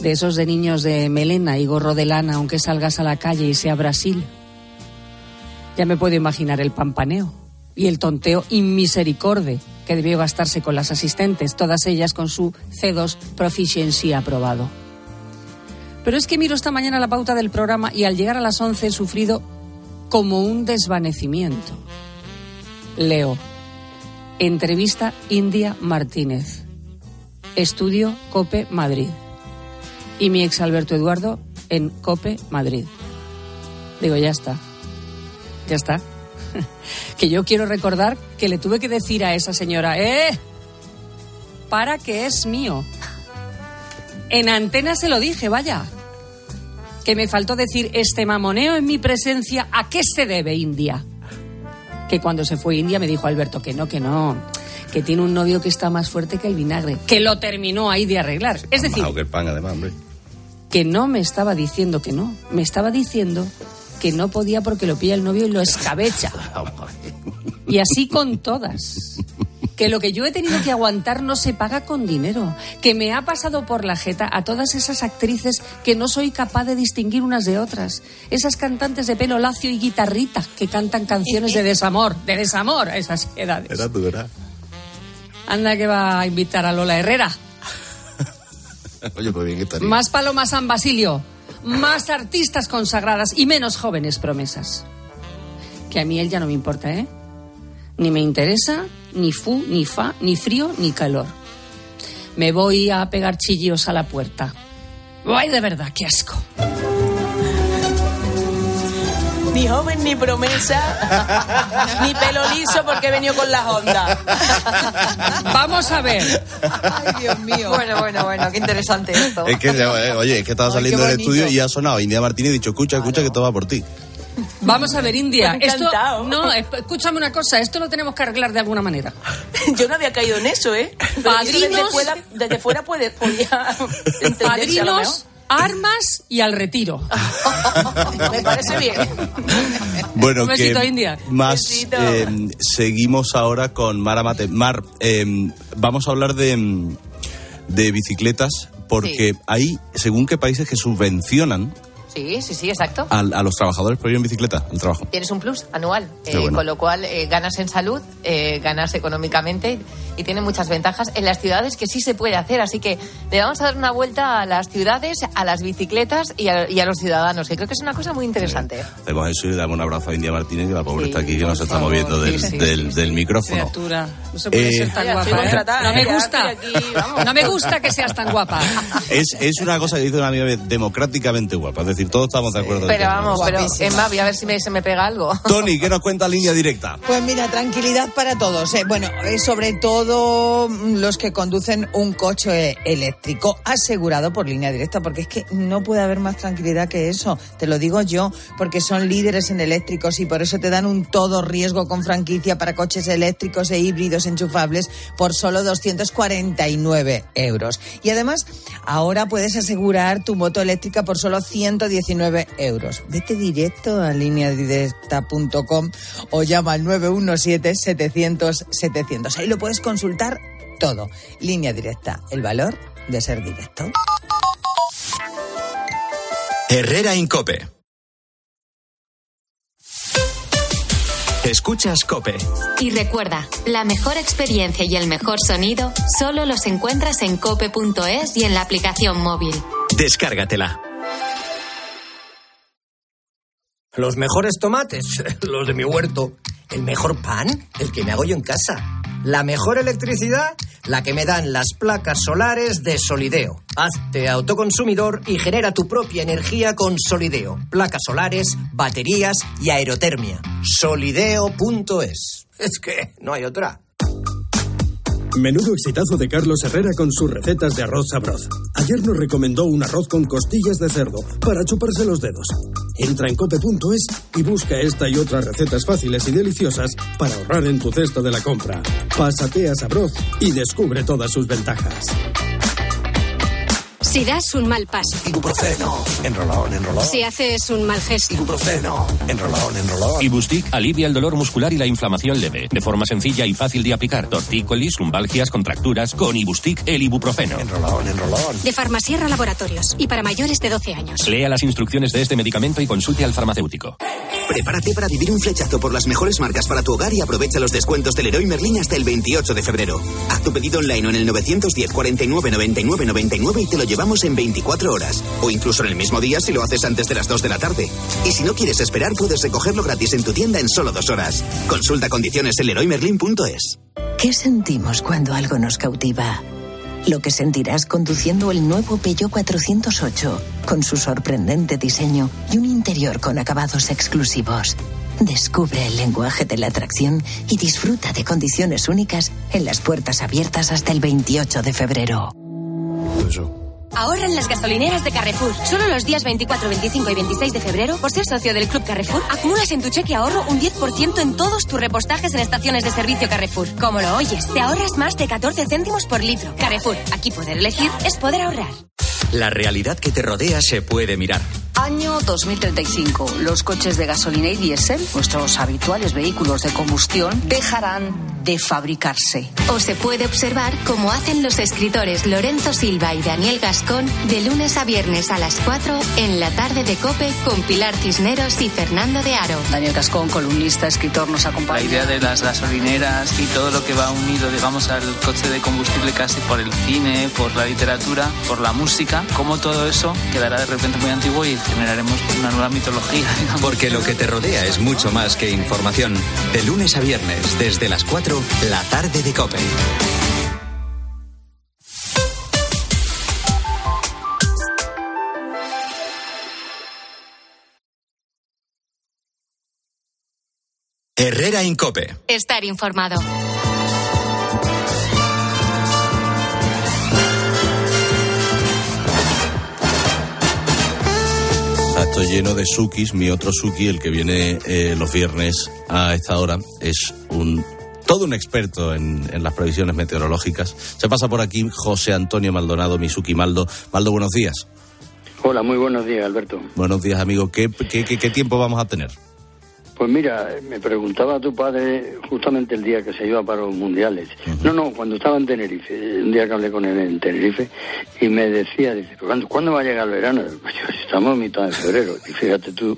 De esos de niños de melena y gorro de lana, aunque salgas a la calle y sea Brasil. Ya me puedo imaginar el pampaneo y el tonteo inmisericorde que debió gastarse con las asistentes, todas ellas con su C2 Proficiency aprobado. Pero es que miro esta mañana la pauta del programa y al llegar a las 11 he sufrido como un desvanecimiento. Leo. Entrevista India Martínez. Estudio Cope Madrid. Y mi ex Alberto Eduardo en Cope Madrid. Digo, ya está. Ya está. que yo quiero recordar que le tuve que decir a esa señora, ¡eh! Para que es mío. En antena se lo dije, vaya. Que me faltó decir, este mamoneo en mi presencia, ¿a qué se debe, India? Que cuando se fue India me dijo Alberto que no, que no, que tiene un novio que está más fuerte que el vinagre, que lo terminó ahí de arreglar. Es decir, que el pan, además, hombre. Que no me estaba diciendo que no, me estaba diciendo que no podía porque lo pilla el novio y lo escabecha. Y así con todas. Que lo que yo he tenido que aguantar no se paga con dinero. Que me ha pasado por la jeta a todas esas actrices que no soy capaz de distinguir unas de otras. Esas cantantes de pelo lacio y guitarrita que cantan canciones de desamor, de desamor a esas edades. Era tu era. Anda que va a invitar a Lola Herrera. Oye, pues bien estaría. Más Paloma San Basilio, más artistas consagradas y menos jóvenes promesas. Que a mí él ya no me importa, ¿eh? Ni me interesa, ni fu, ni fa, ni frío, ni calor. Me voy a pegar chillos a la puerta. ¡Ay, de verdad, qué asco! Ni joven ni promesa, ni pelo liso porque he venido con las ondas. Vamos a ver. Ay, Dios mío. Bueno, bueno, bueno, qué interesante esto. Es que, eh, oye, es que estaba Ay, saliendo del estudio y ha sonado India Martínez y dicho, escucha, escucha, que todo va por ti. Vamos a ver, India. Esto, no, escúchame una cosa. Esto lo tenemos que arreglar de alguna manera. Yo no había caído en eso, ¿eh? Pero eso desde Padrinos. fuera, desde fuera puede, podía entenderse a lo Padrinos, armas y al retiro. Me parece bien. Bueno, Un besito, que India. más Besito. eh, seguimos ahora con Mara Mate. Mar, eh, vamos a hablar de, mm, de bicicletas porque hay, según qué países, que subvencionan Sí, sí, sí, exacto. a, a los trabajadores por ir en bicicleta al trabajo. Tienes un plus anual, eh, bueno. con lo cual eh, ganas en salud, eh, ganas económicamente y tiene muchas ventajas en las ciudades que sí se puede hacer. Así que le vamos a dar una vuelta a las ciudades, a las bicicletas y a, y a los ciudadanos, que creo que es una cosa muy interesante. Hacemos eso y le damos un abrazo a India Martínez, que la pobre Sí, está aquí, que no se está moviendo del, sí, sí, del, del micrófono. Criatura. No se puede Eh, ser tan guapa. ¿eh? No me ya gusta. aquí. No me gusta que seas tan guapa. Es, es una cosa que dice una amiga democráticamente guapa. Es decir, todos estamos de acuerdo. en Pero vamos, pero. Emma, voy a ver si me, se me pega algo. Tony, ¿qué nos cuenta Línea Directa? Pues mira, tranquilidad para todos. eh. Bueno, eh, sobre todo mm, los que conducen un coche eléctrico asegurado por línea directa, porque es que no puede haber más tranquilidad que eso. Te lo digo yo, porque son líderes en eléctricos y por eso te dan un todo riesgo con franquicia para coches eléctricos e híbridos enchufables por solo 249 euros. Y además, ahora puedes asegurar tu moto eléctrica por solo 119 euros. Vete directo a lineadirecta.com o llama al 917-700-700. Ahí lo puedes consultar todo. Línea directa, el valor de ser directo. Herrera Incope. Escuchas Cope. Y recuerda, la mejor experiencia y el mejor sonido solo los encuentras en cope.es y en la aplicación móvil. Descárgatela. Los mejores tomates, los de mi huerto. El mejor pan, el que me hago yo en casa. La mejor electricidad, la que me dan las placas solares de Solideo. Hazte autoconsumidor y genera tu propia energía con Solideo. Placas solares, baterías y aerotermia. Solideo.es. Es que no hay otra. Menudo exitazo de Carlos Herrera con sus recetas de arroz sabroz. Ayer nos recomendó un arroz con costillas de cerdo para chuparse los dedos. Entra en cope.es y busca esta y otras recetas fáciles y deliciosas para ahorrar en tu cesta de la compra. Pásate a Sabroz y descubre todas sus ventajas. Si das un mal paso. Ibuprofeno. Enrolón, enrolón. Si haces un mal gesto. Ibuprofeno. Enrolón, enrolón. Ibustic alivia el dolor muscular y la inflamación leve, de forma sencilla y fácil de aplicar. Tortícolis, lumbalgias, contracturas, con Ibustic el ibuprofeno. Enrolón, enrolón. De Farmasierra Laboratorios. Y para mayores de 12 años. Lea las instrucciones de este medicamento y consulte al farmacéutico. Prepárate para vivir un flechazo por las mejores marcas para tu hogar y aprovecha los descuentos del Leroy Merlin hasta el 28 de febrero. Haz tu pedido online o en el 910 49 99 99 y te lo llevamos en 24 horas. O incluso en el mismo día si lo haces antes de las 2 de la tarde. Y si no quieres esperar, puedes recogerlo gratis en tu tienda en solo dos horas. Consulta condiciones en leroymerlin.es. ¿Qué sentimos cuando algo nos cautiva? Lo que sentirás conduciendo el nuevo Peugeot 408, con su sorprendente diseño y un interior con acabados exclusivos. Descubre el lenguaje de la atracción y disfruta de condiciones únicas en las puertas abiertas hasta el 28 de febrero. Ahorra en las gasolineras de Carrefour. Solo los días 24, 25 y 26 de febrero, por ser socio del Club Carrefour, acumulas en tu cheque ahorro un 10% en todos tus repostajes en estaciones de servicio Carrefour. Como lo oyes, te ahorras más de 14 céntimos por litro. Carrefour, aquí poder elegir es poder ahorrar. La realidad que te rodea se puede mirar. Año 2035. Los coches de gasolina y diésel, nuestros habituales vehículos de combustión, dejarán de fabricarse. O se puede observar como hacen los escritores Lorenzo Silva y Daniel Gascón de lunes a viernes a las 4 en la tarde de Cope con Pilar Cisneros y Fernando de Aro. Daniel Gascón, columnista, escritor, nos La acompaña. idea de las gasolineras y todo lo que va unido, digamos, al coche de combustible casi por el cine, por la literatura, por la música, como todo eso quedará de repente muy antiguo y generaremos una nueva mitología. digamos. Porque lo que te rodea es mucho más que información. De lunes a viernes, desde las 4, la tarde de Cope. Herrera Incope. Estar informado. Está esto lleno de Sukis. Mi otro Suki, el que viene eh, los viernes a esta hora, es un todo un experto en, en las previsiones meteorológicas. Se pasa por aquí José Antonio Maldonado, mi Suki Maldo. Maldo, buenos días. Hola, muy buenos días, Alberto. Buenos días, amigo. ¿Qué, qué, qué- qué tiempo vamos a tener? Pues mira, me preguntaba tu padre justamente el día que se iba para los mundiales. No, no, cuando estaba en Tenerife, un día que hablé con él en Tenerife, y me decía, dice, ¿cuándo, ¿cuándo va a llegar el verano? Pues yo, estamos en mitad de febrero. Y fíjate tú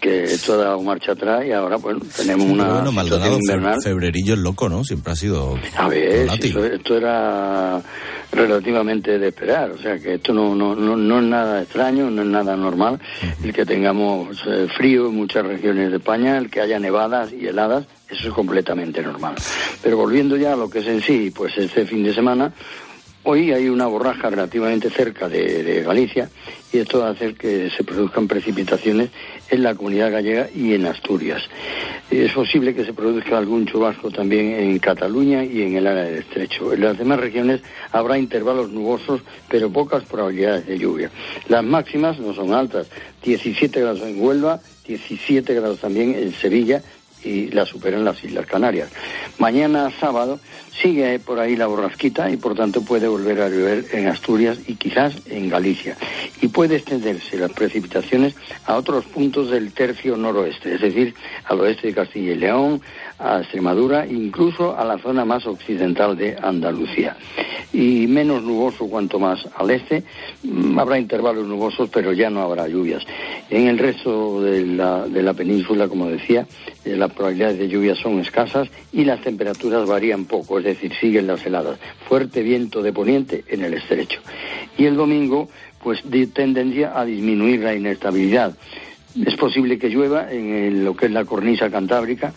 que esto ha dado marcha atrás y ahora, bueno, tenemos una bueno, Maldonado, invernal. febrerillo es loco, ¿no? Siempre ha sido A ver, si volátil. esto, esto era relativamente de esperar, o sea que esto no, no, no, no es nada extraño, no es nada normal el que tengamos eh, frío en muchas regiones de España, el que haya nevadas y heladas, eso es completamente normal. Pero volviendo ya a lo que es en sí, pues este fin de semana, hoy hay una borraja relativamente cerca de, Galicia y esto va a hacer que se produzcan precipitaciones en la comunidad gallega y en Asturias. Es posible que se produzca algún chubasco también en Cataluña y en el área del estrecho. En las demás regiones habrá intervalos nubosos, pero pocas probabilidades de lluvia. Las máximas no son altas, 17 grados en Huelva, 17 grados también en Sevilla y la superan las Islas Canarias. Mañana sábado sigue por ahí la borrasquita y por tanto puede volver a llover en Asturias y quizás en Galicia. Y puede extenderse las precipitaciones a otros puntos del tercio noroeste, es decir, al oeste de Castilla y León, a Extremadura, incluso a la zona más occidental de Andalucía. Y menos nuboso cuanto más al este, mm, habrá intervalos nubosos, pero ya no habrá lluvias. En el resto de la, de la península, como decía, eh, las probabilidades de lluvia son escasas y las temperaturas varían poco, es decir, siguen las heladas. Fuerte viento de poniente en el estrecho. Y el domingo, pues de tendencia a disminuir la inestabilidad. Es posible que llueva en lo que es la cornisa cantábrica.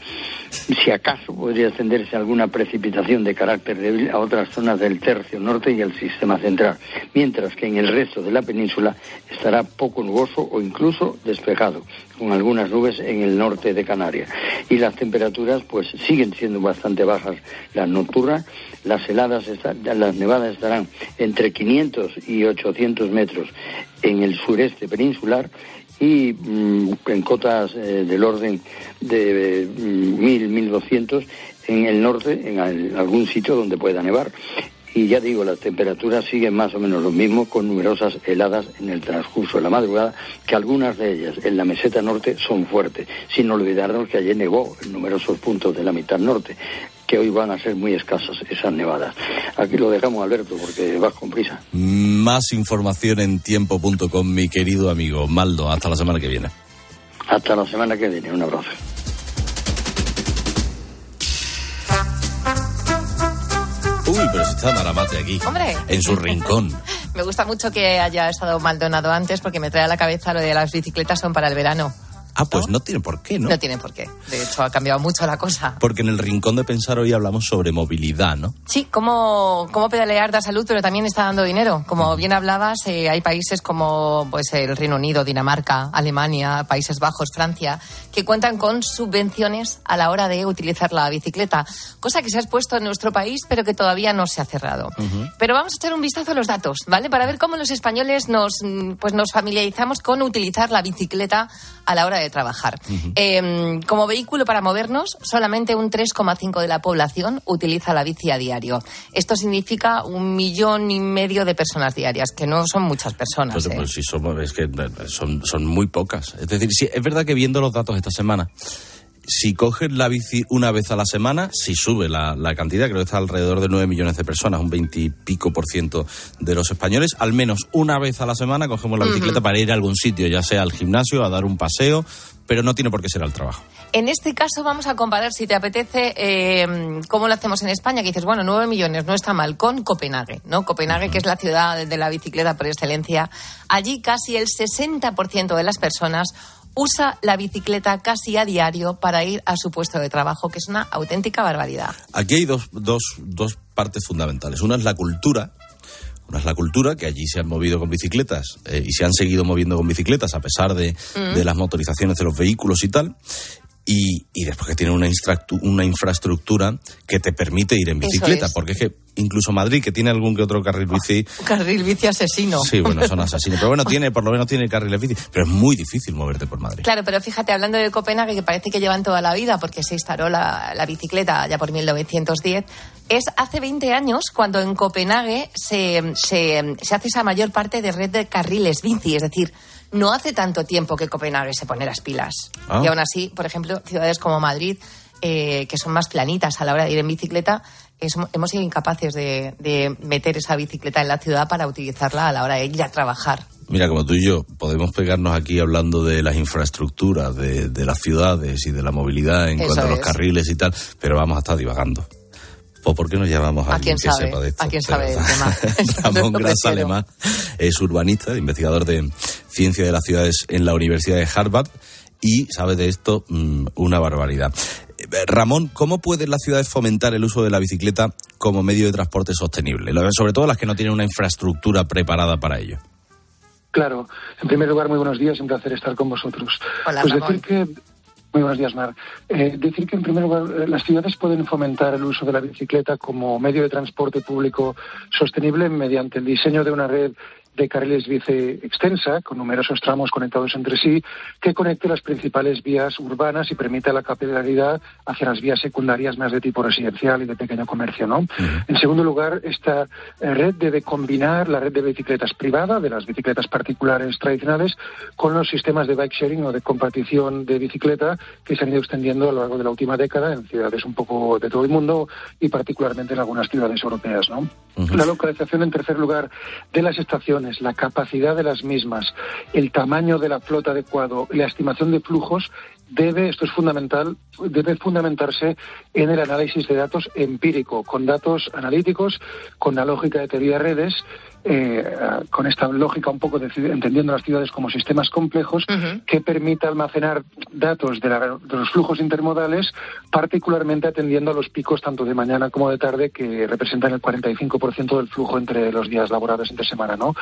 Si acaso podría extenderse alguna precipitación de carácter débil a otras zonas del tercio norte y el sistema central, mientras que en el resto de la península estará poco nuboso o incluso despejado, con algunas nubes en el norte de Canarias. Y las temperaturas pues siguen siendo bastante bajas las nocturnas, las heladas, las nevadas estarán entre 500 y 800 metros en el sureste peninsular y mm, en cotas eh, del orden de mm, 1000, 1200 en el norte, en al- algún sitio donde pueda nevar. y ya digo, las temperaturas siguen más o menos lo mismo, con numerosas heladas en el transcurso de la madrugada, que algunas de ellas en la meseta norte son fuertes, sin olvidarnos que ayer nevó en numerosos puntos de la mitad norte que hoy van a ser muy escasas esas nevadas. Aquí lo dejamos, Alberto, porque vas con prisa. Más información en tiempo.com, mi querido amigo Maldo. Hasta la semana que viene. Hasta la semana que viene. Un abrazo. Uy, pero si está Maramate aquí. Hombre. En su rincón. Me gusta mucho que haya estado Maldonado antes porque me trae a la cabeza lo de las bicicletas son para el verano. Ah, pues no tiene por qué, ¿no? No tiene por qué. De hecho, ha cambiado mucho la cosa. Porque en el rincón de pensar hoy hablamos sobre movilidad, ¿no? Sí, cómo, cómo pedalear da salud, pero también está dando dinero. Como bien hablabas, eh, hay países como pues el Reino Unido, Dinamarca, Alemania, Países Bajos, Francia, que cuentan con subvenciones a la hora de utilizar la bicicleta, cosa que se ha expuesto en nuestro país, pero que todavía no se ha cerrado. Pero vamos a echar un vistazo a los datos, ¿vale? Para ver cómo los españoles nos, mm, pues nos familiarizamos con utilizar la bicicleta a la hora de trabajar. Eh, como vehículo para movernos, solamente un 3,5 de la población utiliza la bici a diario. Esto significa un millón y medio de personas diarias, que no son muchas personas. Pues, ¿eh? pues sí, somos, es que eh, son, son muy pocas. Es decir, sí, es verdad que viendo los datos esta semana, si coges la bici una vez a la semana, si sube la, la cantidad, creo que está alrededor de 9 millones de personas, un 20 y pico por ciento de los españoles, al menos una vez a la semana cogemos la bicicleta para ir a algún sitio, ya sea al gimnasio, a dar un paseo, pero no tiene por qué ser al trabajo. En este caso vamos a comparar, si te apetece, eh, cómo lo hacemos en España, que dices, bueno, 9 millones no está mal, con Copenhague, ¿no? Copenhague, que es la ciudad de la bicicleta por excelencia. Allí casi el 60% de las personas usa la bicicleta casi a diario para ir a su puesto de trabajo, que es una auténtica barbaridad. Aquí hay dos, dos, dos partes fundamentales. Una es la cultura. Una es la cultura, que allí se han movido con bicicletas eh, y se han seguido moviendo con bicicletas a pesar de, Mm. de las motorizaciones de los vehículos y tal. Y, y después que tiene una, una infraestructura que te permite ir en bicicleta. es. Porque es que incluso Madrid, que tiene algún que otro carril bici, carril bici asesino. sí, bueno, son asesinos. Pero bueno, tiene, por lo menos tiene carriles bici. Pero es muy difícil moverte por Madrid. Claro, pero fíjate, hablando de Copenhague, que parece que llevan toda la vida porque se instaló la, la bicicleta ya por 1910, es hace 20 años cuando en Copenhague se, se, se hace esa mayor parte de red de carriles bici, es decir, no hace tanto tiempo que Copenhague se pone las pilas. Ah. Y aún así, por ejemplo, ciudades como Madrid, eh, que son más planitas a la hora de ir en bicicleta, es- hemos sido incapaces de, de meter esa bicicleta en la ciudad para utilizarla a la hora de ir a trabajar. Mira, como tú y yo podemos pegarnos aquí hablando de las infraestructuras, de, de las ciudades y de la movilidad en Eso cuanto a los es. carriles y tal, pero vamos a estar divagando. Pues ¿por qué no llamamos a, ¿A alguien quién que sabe? sepa de esto? ¿A quién sabe del verdad? tema? Ramón Lo Gras prefiero. Alemán es urbanista, investigador de ciencia de las ciudades en la Universidad de Harvard y sabe de esto mm, una barbaridad. Eh, Ramón, ¿cómo pueden las ciudades fomentar el uso de la bicicleta como medio de transporte sostenible? Sobre todo las que no tienen una infraestructura preparada para ello. Claro, en primer lugar, muy buenos días, un placer estar con vosotros. Hola, pues Ramón. decir que, muy buenos días, Mar. Eh, decir que en primer lugar, eh, las ciudades pueden fomentar el uso de la bicicleta como medio de transporte público sostenible mediante el diseño de una red de carriles bici extensa, con numerosos tramos conectados entre sí, que conecte las principales vías urbanas y permita la capilaridad hacia las vías secundarias más de tipo residencial y de pequeño comercio. ¿no? En segundo lugar, esta eh, red debe combinar la red de bicicletas privada, de las bicicletas particulares tradicionales, con los sistemas de bike sharing o de compartición de bicicleta que se han ido extendiendo a lo largo de la última década en ciudades un poco de todo el mundo y particularmente en algunas ciudades europeas. ¿no? La localización, en tercer lugar, de las estaciones, la capacidad de las mismas, el tamaño de la flota adecuado la estimación de flujos debe, esto es fundamental, debe fundamentarse en el análisis de datos empírico, con datos analíticos, con la lógica de teoría de redes, eh, con esta lógica un poco de, entendiendo las ciudades como sistemas complejos que permita almacenar datos de, la- de los flujos intermodales, particularmente atendiendo a los picos tanto de mañana como de tarde que representan el 45% del flujo entre los días laborables entre semana, ¿no?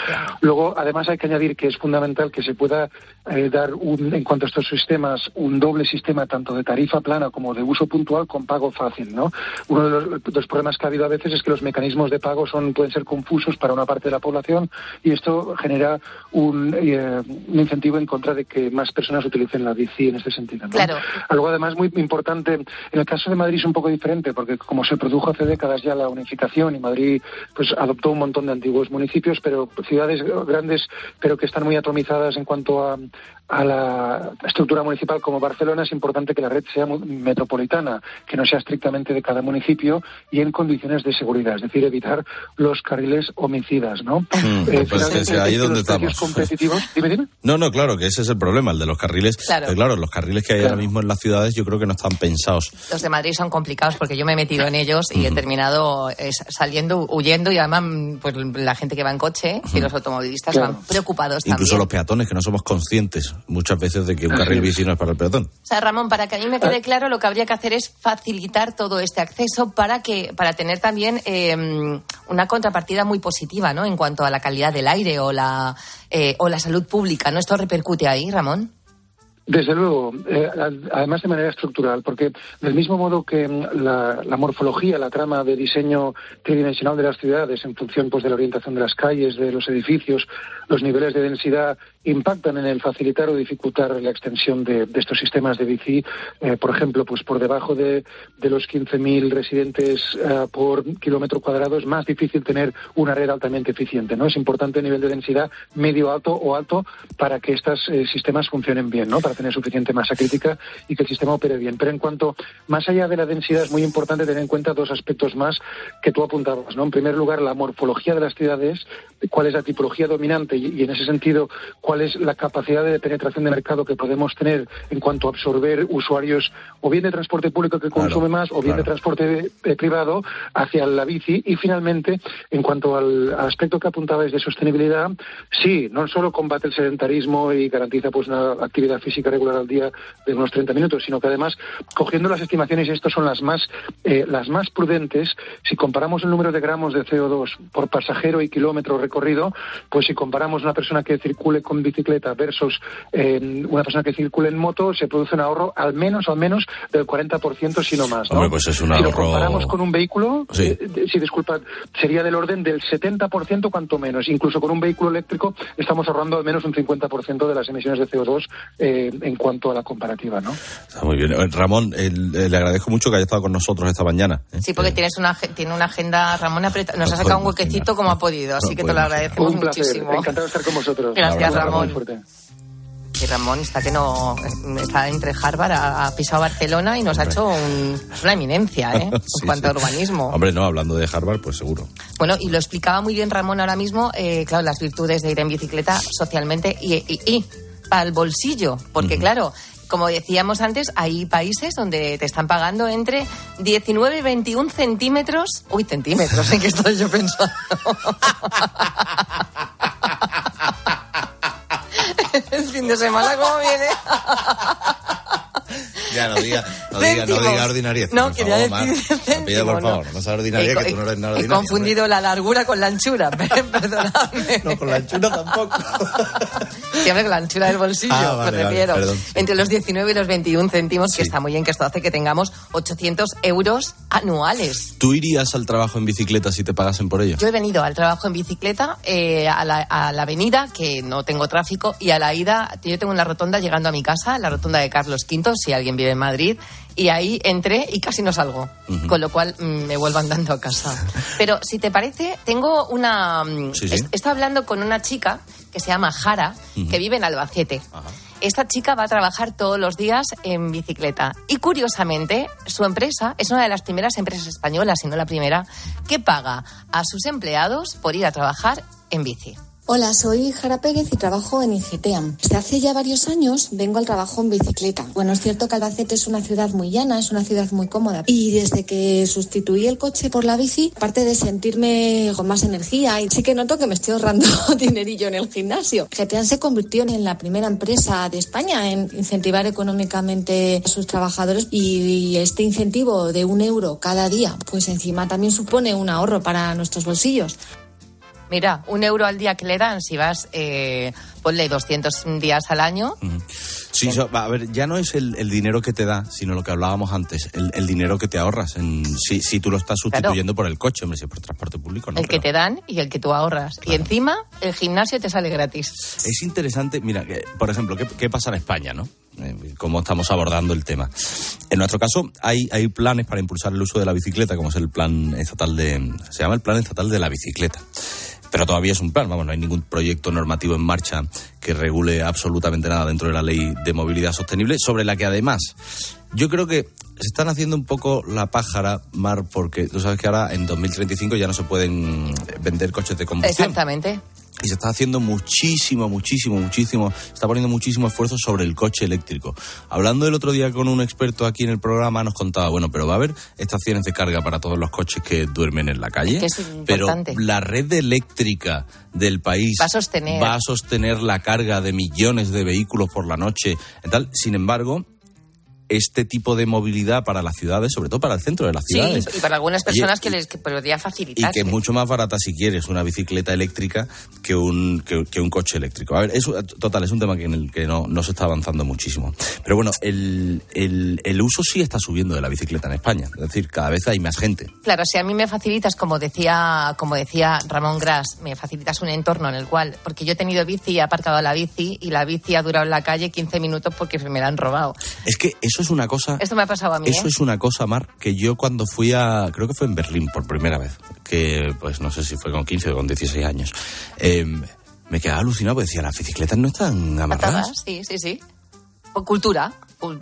Luego, además, hay que añadir que es fundamental que se pueda eh, dar, un, en cuanto a estos sistemas, un doble sistema tanto de tarifa plana como de uso puntual con pago fácil, ¿no? Uno de los, de los problemas que ha habido a veces es que los mecanismos de pago son pueden ser confusos para una parte parte de la población y esto genera un, eh, un incentivo en contra de que más personas utilicen la bici en este sentido. ¿no? Claro. Algo además muy importante, en el caso de Madrid es un poco diferente porque como se produjo hace décadas ya la unificación y Madrid pues adoptó un montón de antiguos municipios, pero ciudades grandes pero que están muy atomizadas en cuanto a, a la estructura municipal como Barcelona es importante que la red sea metropolitana, que no sea estrictamente de cada municipio y en condiciones de seguridad, es decir, evitar los carriles homicidas, ¿no? Mm, Eh, pues finalmente, ese- ahí que donde estamos. competitivos, dime, dime. No, no, claro, que ese es el problema, el de los carriles. Claro. Pero claro, los carriles que hay ahora mismo en las ciudades yo creo que no están pensados. Los de Madrid son complicados porque yo me he metido en ellos y he terminado eh, saliendo, huyendo y además mm, pues, la gente que va en coche y los automovilistas Claro. van preocupados Incluso también. los peatones, que no somos conscientes muchas veces de que un carril bici no es para el peatón. O sea, Ramón, para que a mí me Ah. quede claro, lo que habría que hacer es facilitar todo este acceso para que para tener también eh, una contrapartida muy positiva, ¿no? En cuanto a la calidad del aire o la eh, o la salud pública, ¿no? Esto repercute ahí, Ramón. Desde luego, eh, ad- además de manera estructural, porque del mismo modo que mm, la, la morfología, la trama de diseño tridimensional de las ciudades, en función pues, de la orientación de las calles, de los edificios, los niveles de densidad, impactan en el facilitar o dificultar la extensión de, estos sistemas de bici, eh, por ejemplo, pues por debajo de, de los 15.000 residentes eh, por kilómetro cuadrado es más difícil tener una red altamente eficiente, ¿no? Es importante el nivel de densidad medio alto o alto para que estos eh, sistemas funcionen bien, ¿no? Para tener suficiente masa crítica y que el sistema opere bien. Pero en cuanto más allá de la densidad es muy importante tener en cuenta dos aspectos más que tú apuntabas, ¿no? En primer lugar, la morfología de las ciudades, cuál es la tipología dominante y, y en ese sentido cuál es la capacidad de penetración de mercado que podemos tener en cuanto a absorber usuarios o bien de transporte público que consume más o bien de transporte eh, privado hacia la bici. Y finalmente en cuanto al aspecto que apuntabais de sostenibilidad sí no solo combate el sedentarismo y garantiza pues una actividad física regular al día de unos 30 minutos sino que además cogiendo las estimaciones y estas son las más eh, las más prudentes si comparamos el número de gramos de CO2 por pasajero y kilómetro recorrido pues si comparamos una persona que circule con bicicleta versus eh, una persona que circule en moto se produce un ahorro al menos al menos del 40% si no más ¿no? Hombre, pues es un si lo ahorro- comparamos con un vehículo Sí. eh, de- sí disculpa sería del orden del 70% cuanto menos incluso con un vehículo eléctrico estamos ahorrando al menos un 50% de las emisiones de CO2 eh, en cuanto a la comparativa ¿no? Está muy bien. Eh, Ramón, el- le agradezco mucho que haya estado con nosotros esta mañana. ¿eh? Sí, porque tienes una tiene una agenda, Ramón apreta- nos ha sacado un huequecito como ha podido, así que te lo agradecemos muchísimo. encantado de estar con vosotros Gracias, abrazo Ramón. Y Ramón está que no está entre Harvard, ha, ha pisado Barcelona y nos ha hecho un- una eminencia, ¿eh? En Sí, cuanto sí. a urbanismo. Hombre, no, hablando de Harvard, pues seguro. Bueno, y lo explicaba muy bien Ramón ahora mismo, eh, claro, las virtudes de ir en bicicleta socialmente y, y, y para el bolsillo, porque claro, como decíamos antes, hay países donde te están pagando entre 19 y 21 centímetros, uy, centímetros, ¿en qué estoy yo pensando? el fin de semana, ¿cómo viene? Ya, no diga, no diga, no diga ordinariedad. No, quería decir pido, por favor, no seas ordinaria, He- que tú no eres nada He ordinaria. confundido la largura con la anchura, perdonadme. No, con la anchura tampoco. Sí, hombre, la anchura del bolsillo, Ah, me vale, refiero. Entre los 19 y los 21 céntimos, que está muy bien, que esto hace que tengamos 800 euros anuales. ¿Tú irías al trabajo en bicicleta si te pagasen por ello? Yo he venido al trabajo en bicicleta, eh, a, la, a la avenida, que no tengo tráfico, y a la ida, yo tengo una rotonda llegando a mi casa, la rotonda de Carlos V, si alguien vive en Madrid, y ahí entré y casi no salgo, con lo cual mm, me vuelvo andando a casa. Pero si te parece, tengo una... mm, Sí, sí. est- Estoy hablando con una chica que se llama Jara, que vive en Albacete. Esta chica va a trabajar todos los días en bicicleta. Y curiosamente, su empresa es una de las primeras empresas españolas, si no la primera, que paga a sus empleados por ir a trabajar en bici. Hola, soy Jara Pérez y trabajo en Igiteam. Desde hace ya varios años vengo al trabajo en bicicleta. Bueno, es cierto que Albacete es una ciudad muy llana, es una ciudad muy cómoda. Y desde que sustituí el coche por la bici, aparte de sentirme con más energía, y sí que noto que me estoy ahorrando dinerillo en el gimnasio. Igiteam se convirtió en la primera empresa de España en incentivar económicamente a sus trabajadores y este incentivo de un euro cada día, pues encima también supone un ahorro para nuestros bolsillos. Mira, un euro al día que le dan si vas, eh, ponle 200 días al año. Sí, so- a ver, ya no es el, el dinero que te da, sino lo que hablábamos antes, el, el dinero que te ahorras. En, si, si tú lo estás sustituyendo por el coche, hombre, si por transporte público, no. el que te dan y el que tú ahorras. Y encima, el gimnasio te sale gratis. Es interesante, mira, que, por ejemplo, ¿qué, qué pasa en España, no? Eh, cómo estamos abordando el tema. En nuestro caso, hay, hay planes para impulsar el uso de la bicicleta, como es el plan estatal de. Se llama el plan estatal de la bicicleta. Pero todavía es un plan, vamos, no hay ningún proyecto normativo en marcha que regule absolutamente nada dentro de la ley de movilidad sostenible, sobre la que además yo creo que se están haciendo un poco la pájara, Mar, porque tú sabes que ahora en 2035 ya no se pueden vender coches de combustión. Exactamente. Y se está haciendo muchísimo, muchísimo, muchísimo, se está poniendo muchísimo esfuerzo sobre el coche eléctrico. Hablando el otro día con un experto aquí en el programa, nos contaba, bueno, pero va a haber estaciones de carga para todos los coches que duermen en la calle. Es que es pero importante. la red eléctrica del país Va a sostener. va a sostener la carga de millones de vehículos por la noche. tal. Sin embargo, este tipo de movilidad para las ciudades, sobre todo para el centro de las Sí, ciudades, y para algunas personas que les que podría y facilitar. que es mucho más barata si quieres una bicicleta eléctrica que un, que, que un coche eléctrico. A ver, eso, total, es un tema que en el que no, no se está avanzando muchísimo. Pero bueno, el, el, el uso sí está subiendo de la bicicleta en España. Es decir, cada vez hay más gente. Claro, si a mí me facilitas, como decía, como decía Ramón Gras, me facilitas un entorno en el cual, porque yo he tenido bici y he aparcado la bici y la bici ha durado en la calle 15 minutos porque me la han robado. Es que eso es una cosa... Esto me ha pasado a mí. Eso ¿eh? es una cosa, Mar, que yo cuando fui a, creo que fue en Berlín por primera vez, que pues no sé si fue con 15 o con 16 años, eh, me quedaba alucinado porque decía, las bicicletas no están amarradas. Atadas, Sí, sí, sí. O cultura.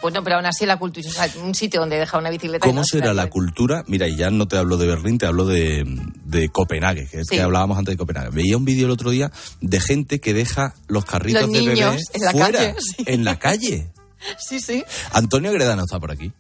Bueno, pero aún así la cultura, o sea, un sitio donde deja una bicicleta. ¿Cómo no se será la la cultura? Mira, y ya no te hablo de Berlín, te hablo de, de Copenhague, que, Sí. que hablábamos antes de Copenhague. Veía un vídeo el otro día de gente que deja los carritos Los de bebé niños en la fuera, calle, sí. en la calle. Sí, sí. Antonio Gredano está por aquí.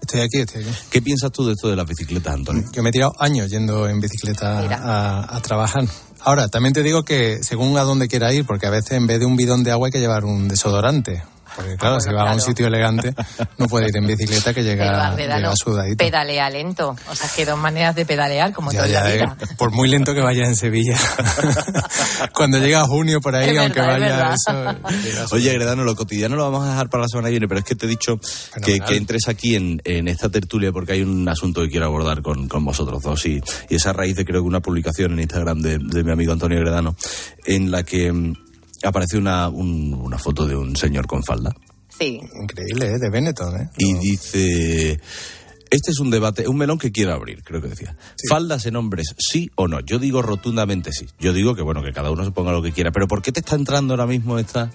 Estoy aquí, estoy aquí. ¿Qué piensas tú de esto de las bicicletas, Antonio? Yo me he tirado años yendo en bicicleta a, a trabajar. Ahora, también te digo que según a dónde quiera ir, porque a veces en vez de un bidón de agua hay que llevar un desodorante. Porque claro, si vas a un sitio elegante, no puede ir en bicicleta que llega, Agredano llega sudadito. pedalea lento. O sea, que dos maneras de pedalear, como Ya, toda la ya, vida. eh, por muy lento que vaya en Sevilla. Cuando llega junio por ahí, Es aunque verdad, es vaya verdad. eso. llega Oye, Gredano, lo cotidiano lo vamos a dejar para la semana que viene, pero es que te he dicho que, entres aquí en, en esta tertulia porque hay un asunto que quiero abordar con, con vosotros dos. Y, y esa raíz de creo que una publicación en Instagram de, de mi amigo Antonio Gredano, en la que aparece una, un- una foto de un señor con falda. Sí. Increíble, ¿eh? De Benetton, ¿eh? Y dice... Este es un debate, un melón que quiero abrir, creo que decía. ¿Faldas en hombres, sí o no? Yo digo rotundamente sí. Yo digo que, bueno, que cada uno se ponga lo que quiera. Pero ¿por qué te está entrando ahora mismo esta...?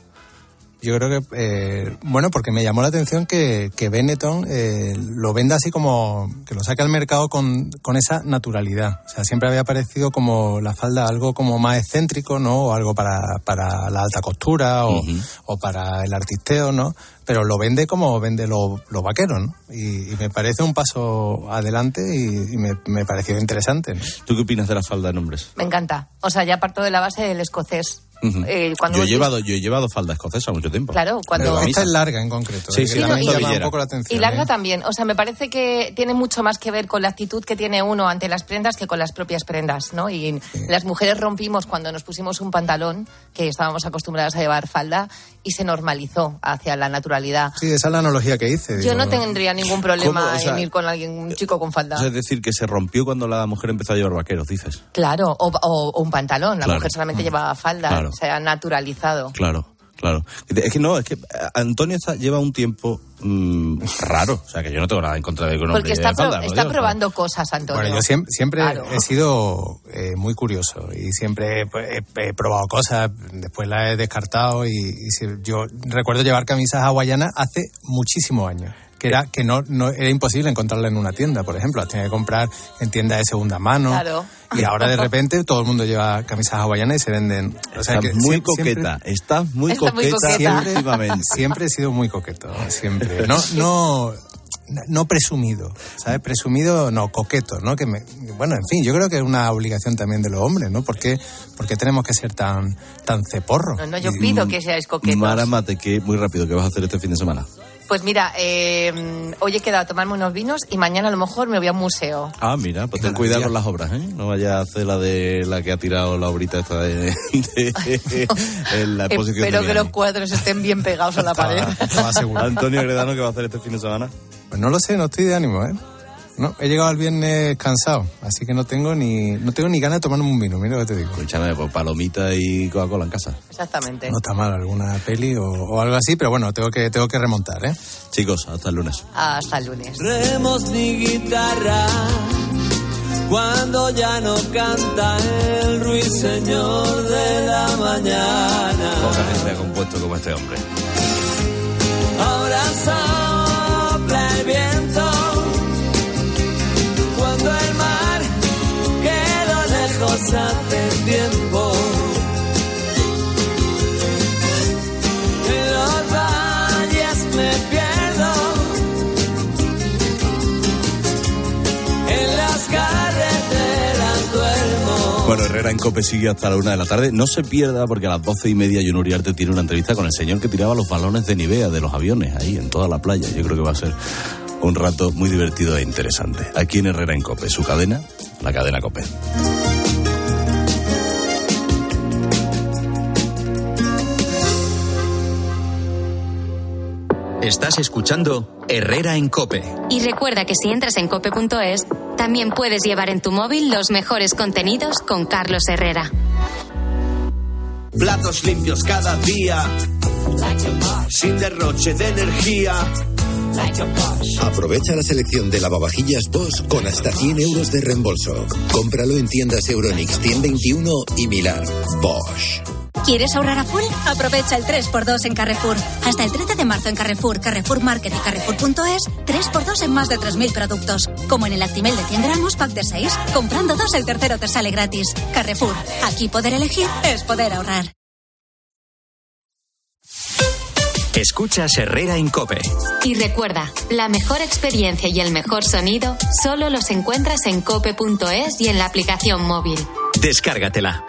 Yo creo que, eh, bueno, porque me llamó la atención que, que Benetton eh, lo venda así como, que lo saque al mercado con, con esa naturalidad. O sea, siempre había parecido como la falda algo como más excéntrico, ¿no? O algo para, para la alta costura o, o para el artisteo, ¿no? Pero lo vende como vende los los vaqueros, ¿no? Y, y me parece un paso adelante y, y me, me pareció interesante, ¿no? ¿Tú qué opinas de la falda en hombres? Me encanta. O sea, ya parto de la base del escocés. Eh, cuando yo, he llevado, yo he llevado falda escocesa mucho tiempo. Claro, cuando- Pero esta es larga en concreto. Sí, ¿eh? sí, y- llama un poco la atención. Y larga ¿eh? también. O sea, me parece que tiene mucho más que ver con la actitud que tiene uno ante las prendas que con las propias prendas, ¿no? Y las mujeres rompimos cuando nos pusimos un pantalón, que estábamos acostumbradas a llevar falda, y se normalizó hacia la naturalidad. Sí, esa es la analogía que hice. Yo digo, no tendría ningún problema ¿Cómo? O sea, en ir con alguien, un chico con falda. O sea, es decir, que se rompió cuando la mujer empezó a llevar vaqueros, dices. Claro, o, o- o un pantalón. La Claro. mujer solamente llevaba falda. Claro. Se ha naturalizado. Claro, claro. Es que no, es que Antonio está, lleva un tiempo mm, raro. O sea, que yo no tengo nada en contra de que un hombre Porque está, pro- está probando cosas, Antonio. Bueno, yo siempre, siempre Claro. he sido eh, muy curioso y siempre pues, he, he probado cosas, después las he descartado y, y si- yo recuerdo llevar camisas hawaianas hace muchísimos años. Que era que no, no era imposible encontrarla en una tienda, por ejemplo, las tenía que comprar en tiendas de segunda mano. Claro. Y ahora de repente todo el mundo lleva camisas hawaianas y se venden. O sea Estás que muy siempre- coqueta, estás muy Está muy coqueta, Siempre, últimamente. siempre he sido muy coqueto, siempre. No, no, no presumido, ¿sabes? Presumido, no, coqueto, ¿no? Que me, bueno, en fin, yo creo que es una obligación también de los hombres, ¿no? ¿Por qué, por qué tenemos que ser tan, tan ceporros? No, no, yo pido que seáis coquetos. Mara Mate, que muy rápido, ¿qué vas a hacer este fin de semana? Pues mira, eh, hoy he quedado a tomarme unos vinos y mañana a lo mejor me voy a un museo. Ah, mira, pues ten cuidado con las obras, ¿eh? No vaya a hacer la de la que ha tirado la obrita esta de, de- en la exposición Espero de que los cuadros estén bien pegados a la pared. Antonio Gredano, ¿qué va a hacer este fin de semana? Pues no lo sé, no estoy de ánimo, ¿eh? No, he llegado al viernes cansado, así que no tengo ni no tengo ni ganas de tomarme un vino, mira lo que te digo. Escúchame, pues palomita y Coca-Cola en casa. Exactamente. No está mal alguna peli o, o algo así, pero bueno, tengo que tengo que remontar, ¿eh? Chicos, hasta el lunes. Hasta el lunes. Remos ni guitarra cuando ya no canta el ruiseñor de la mañana. Poca gente ha compuesto como este hombre. Ahora hace tiempo. En los valles me las duermo. Bueno, Herrera en Cope sigue hasta la una de la tarde. No se pierda porque a las doce y media John Uriarte tiene una entrevista con el señor que tiraba los balones de Nivea de los aviones ahí en toda la playa. Yo creo que va a ser un rato muy divertido e interesante. Aquí en Herrera en Cope, su cadena, la cadena Cope. Estás escuchando Herrera en Cope. Y recuerda que si entras en cope.es, también puedes llevar en tu móvil los mejores contenidos con Carlos Herrera. Platos limpios cada día, sin derroche de energía. Aprovecha la selección de lavavajillas Bosch con hasta 100 euros de reembolso. Cómpralo en tiendas Euronix 121 y Milar. Bosch. ¿Quieres ahorrar a full? Aprovecha el 3x2 en Carrefour. Hasta el 13 de marzo en Carrefour, Carrefour Market y Carrefour.es, 3x2 en más de 3.000 productos. Como en el Actimel de 100 gramos, pack de 6. Comprando dos, el tercero te sale gratis. Carrefour. Aquí poder elegir es poder ahorrar. Escuchas Herrera en Cope. Y recuerda, la mejor experiencia y el mejor sonido solo los encuentras en cope.es y en la aplicación móvil. Descárgatela.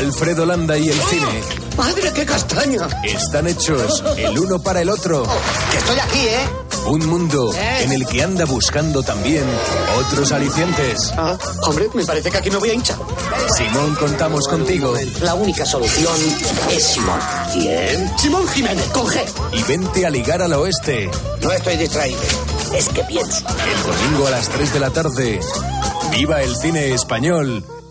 Alfredo Landa y el cine ¡Madre, qué castaña! están hechos el uno para el otro. Que estoy aquí, ¿eh? Un mundo ¿Eh? en el que anda buscando también otros alicientes. Ah, hombre, me parece que aquí me voy a hinchar. Simón, contamos contigo. La única solución es Simón. ¿Quién? Simón Jiménez, con G. Y vente a ligar al oeste. No estoy distraído, es que pienso. El domingo a las 3 de la tarde. Viva el cine español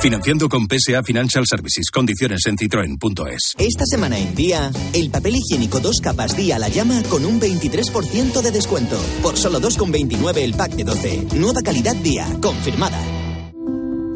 Financiando con PSA Financial Services. Condiciones en citroen.es. Esta semana en Día, el papel higiénico dos capas Día la llama con un 23% de descuento. Por solo 2,29 el pack de 12. Nueva calidad Día, confirmada.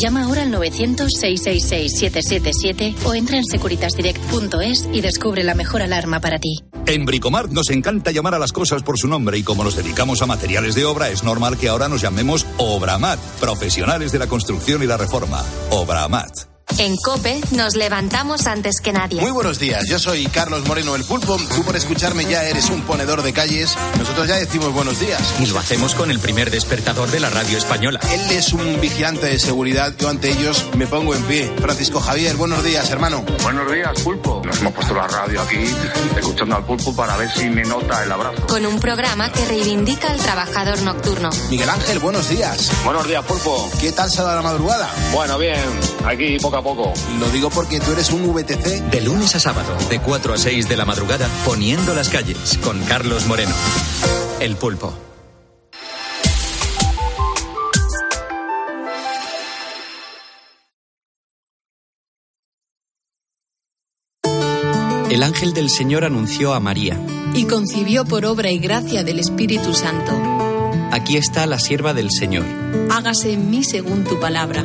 Llama ahora al 900-666-777 o entra en securitasdirect.es y descubre la mejor alarma para ti. En Bricomart nos encanta llamar a las cosas por su nombre y como nos dedicamos a materiales de obra es normal que ahora nos llamemos Obramat, profesionales de la construcción y la reforma. Obramat. En Cope nos levantamos antes que nadie. Muy buenos días, yo soy Carlos Moreno el Pulpo. Tú por escucharme ya eres un ponedor de calles. Nosotros ya decimos buenos días. Y lo hacemos con el primer despertador de la radio española. Él es un vigilante de seguridad. Yo ante ellos me pongo en pie. Francisco Javier, buenos días, hermano. Buenos días, Pulpo. Nos hemos puesto la radio aquí, escuchando al Pulpo para ver si me nota el abrazo. Con un programa que reivindica al trabajador nocturno. Miguel Ángel, buenos días. Buenos días, Pulpo. ¿Qué tal se da la madrugada? Bueno, bien. Aquí poco a poco. Lo digo porque tú eres un VTC. De lunes a sábado, de 4 a 6 de la madrugada, poniendo las calles con Carlos Moreno. El pulpo. El ángel del Señor anunció a María. Y concibió por obra y gracia del Espíritu Santo. Aquí está la sierva del Señor. Hágase en mí según tu palabra.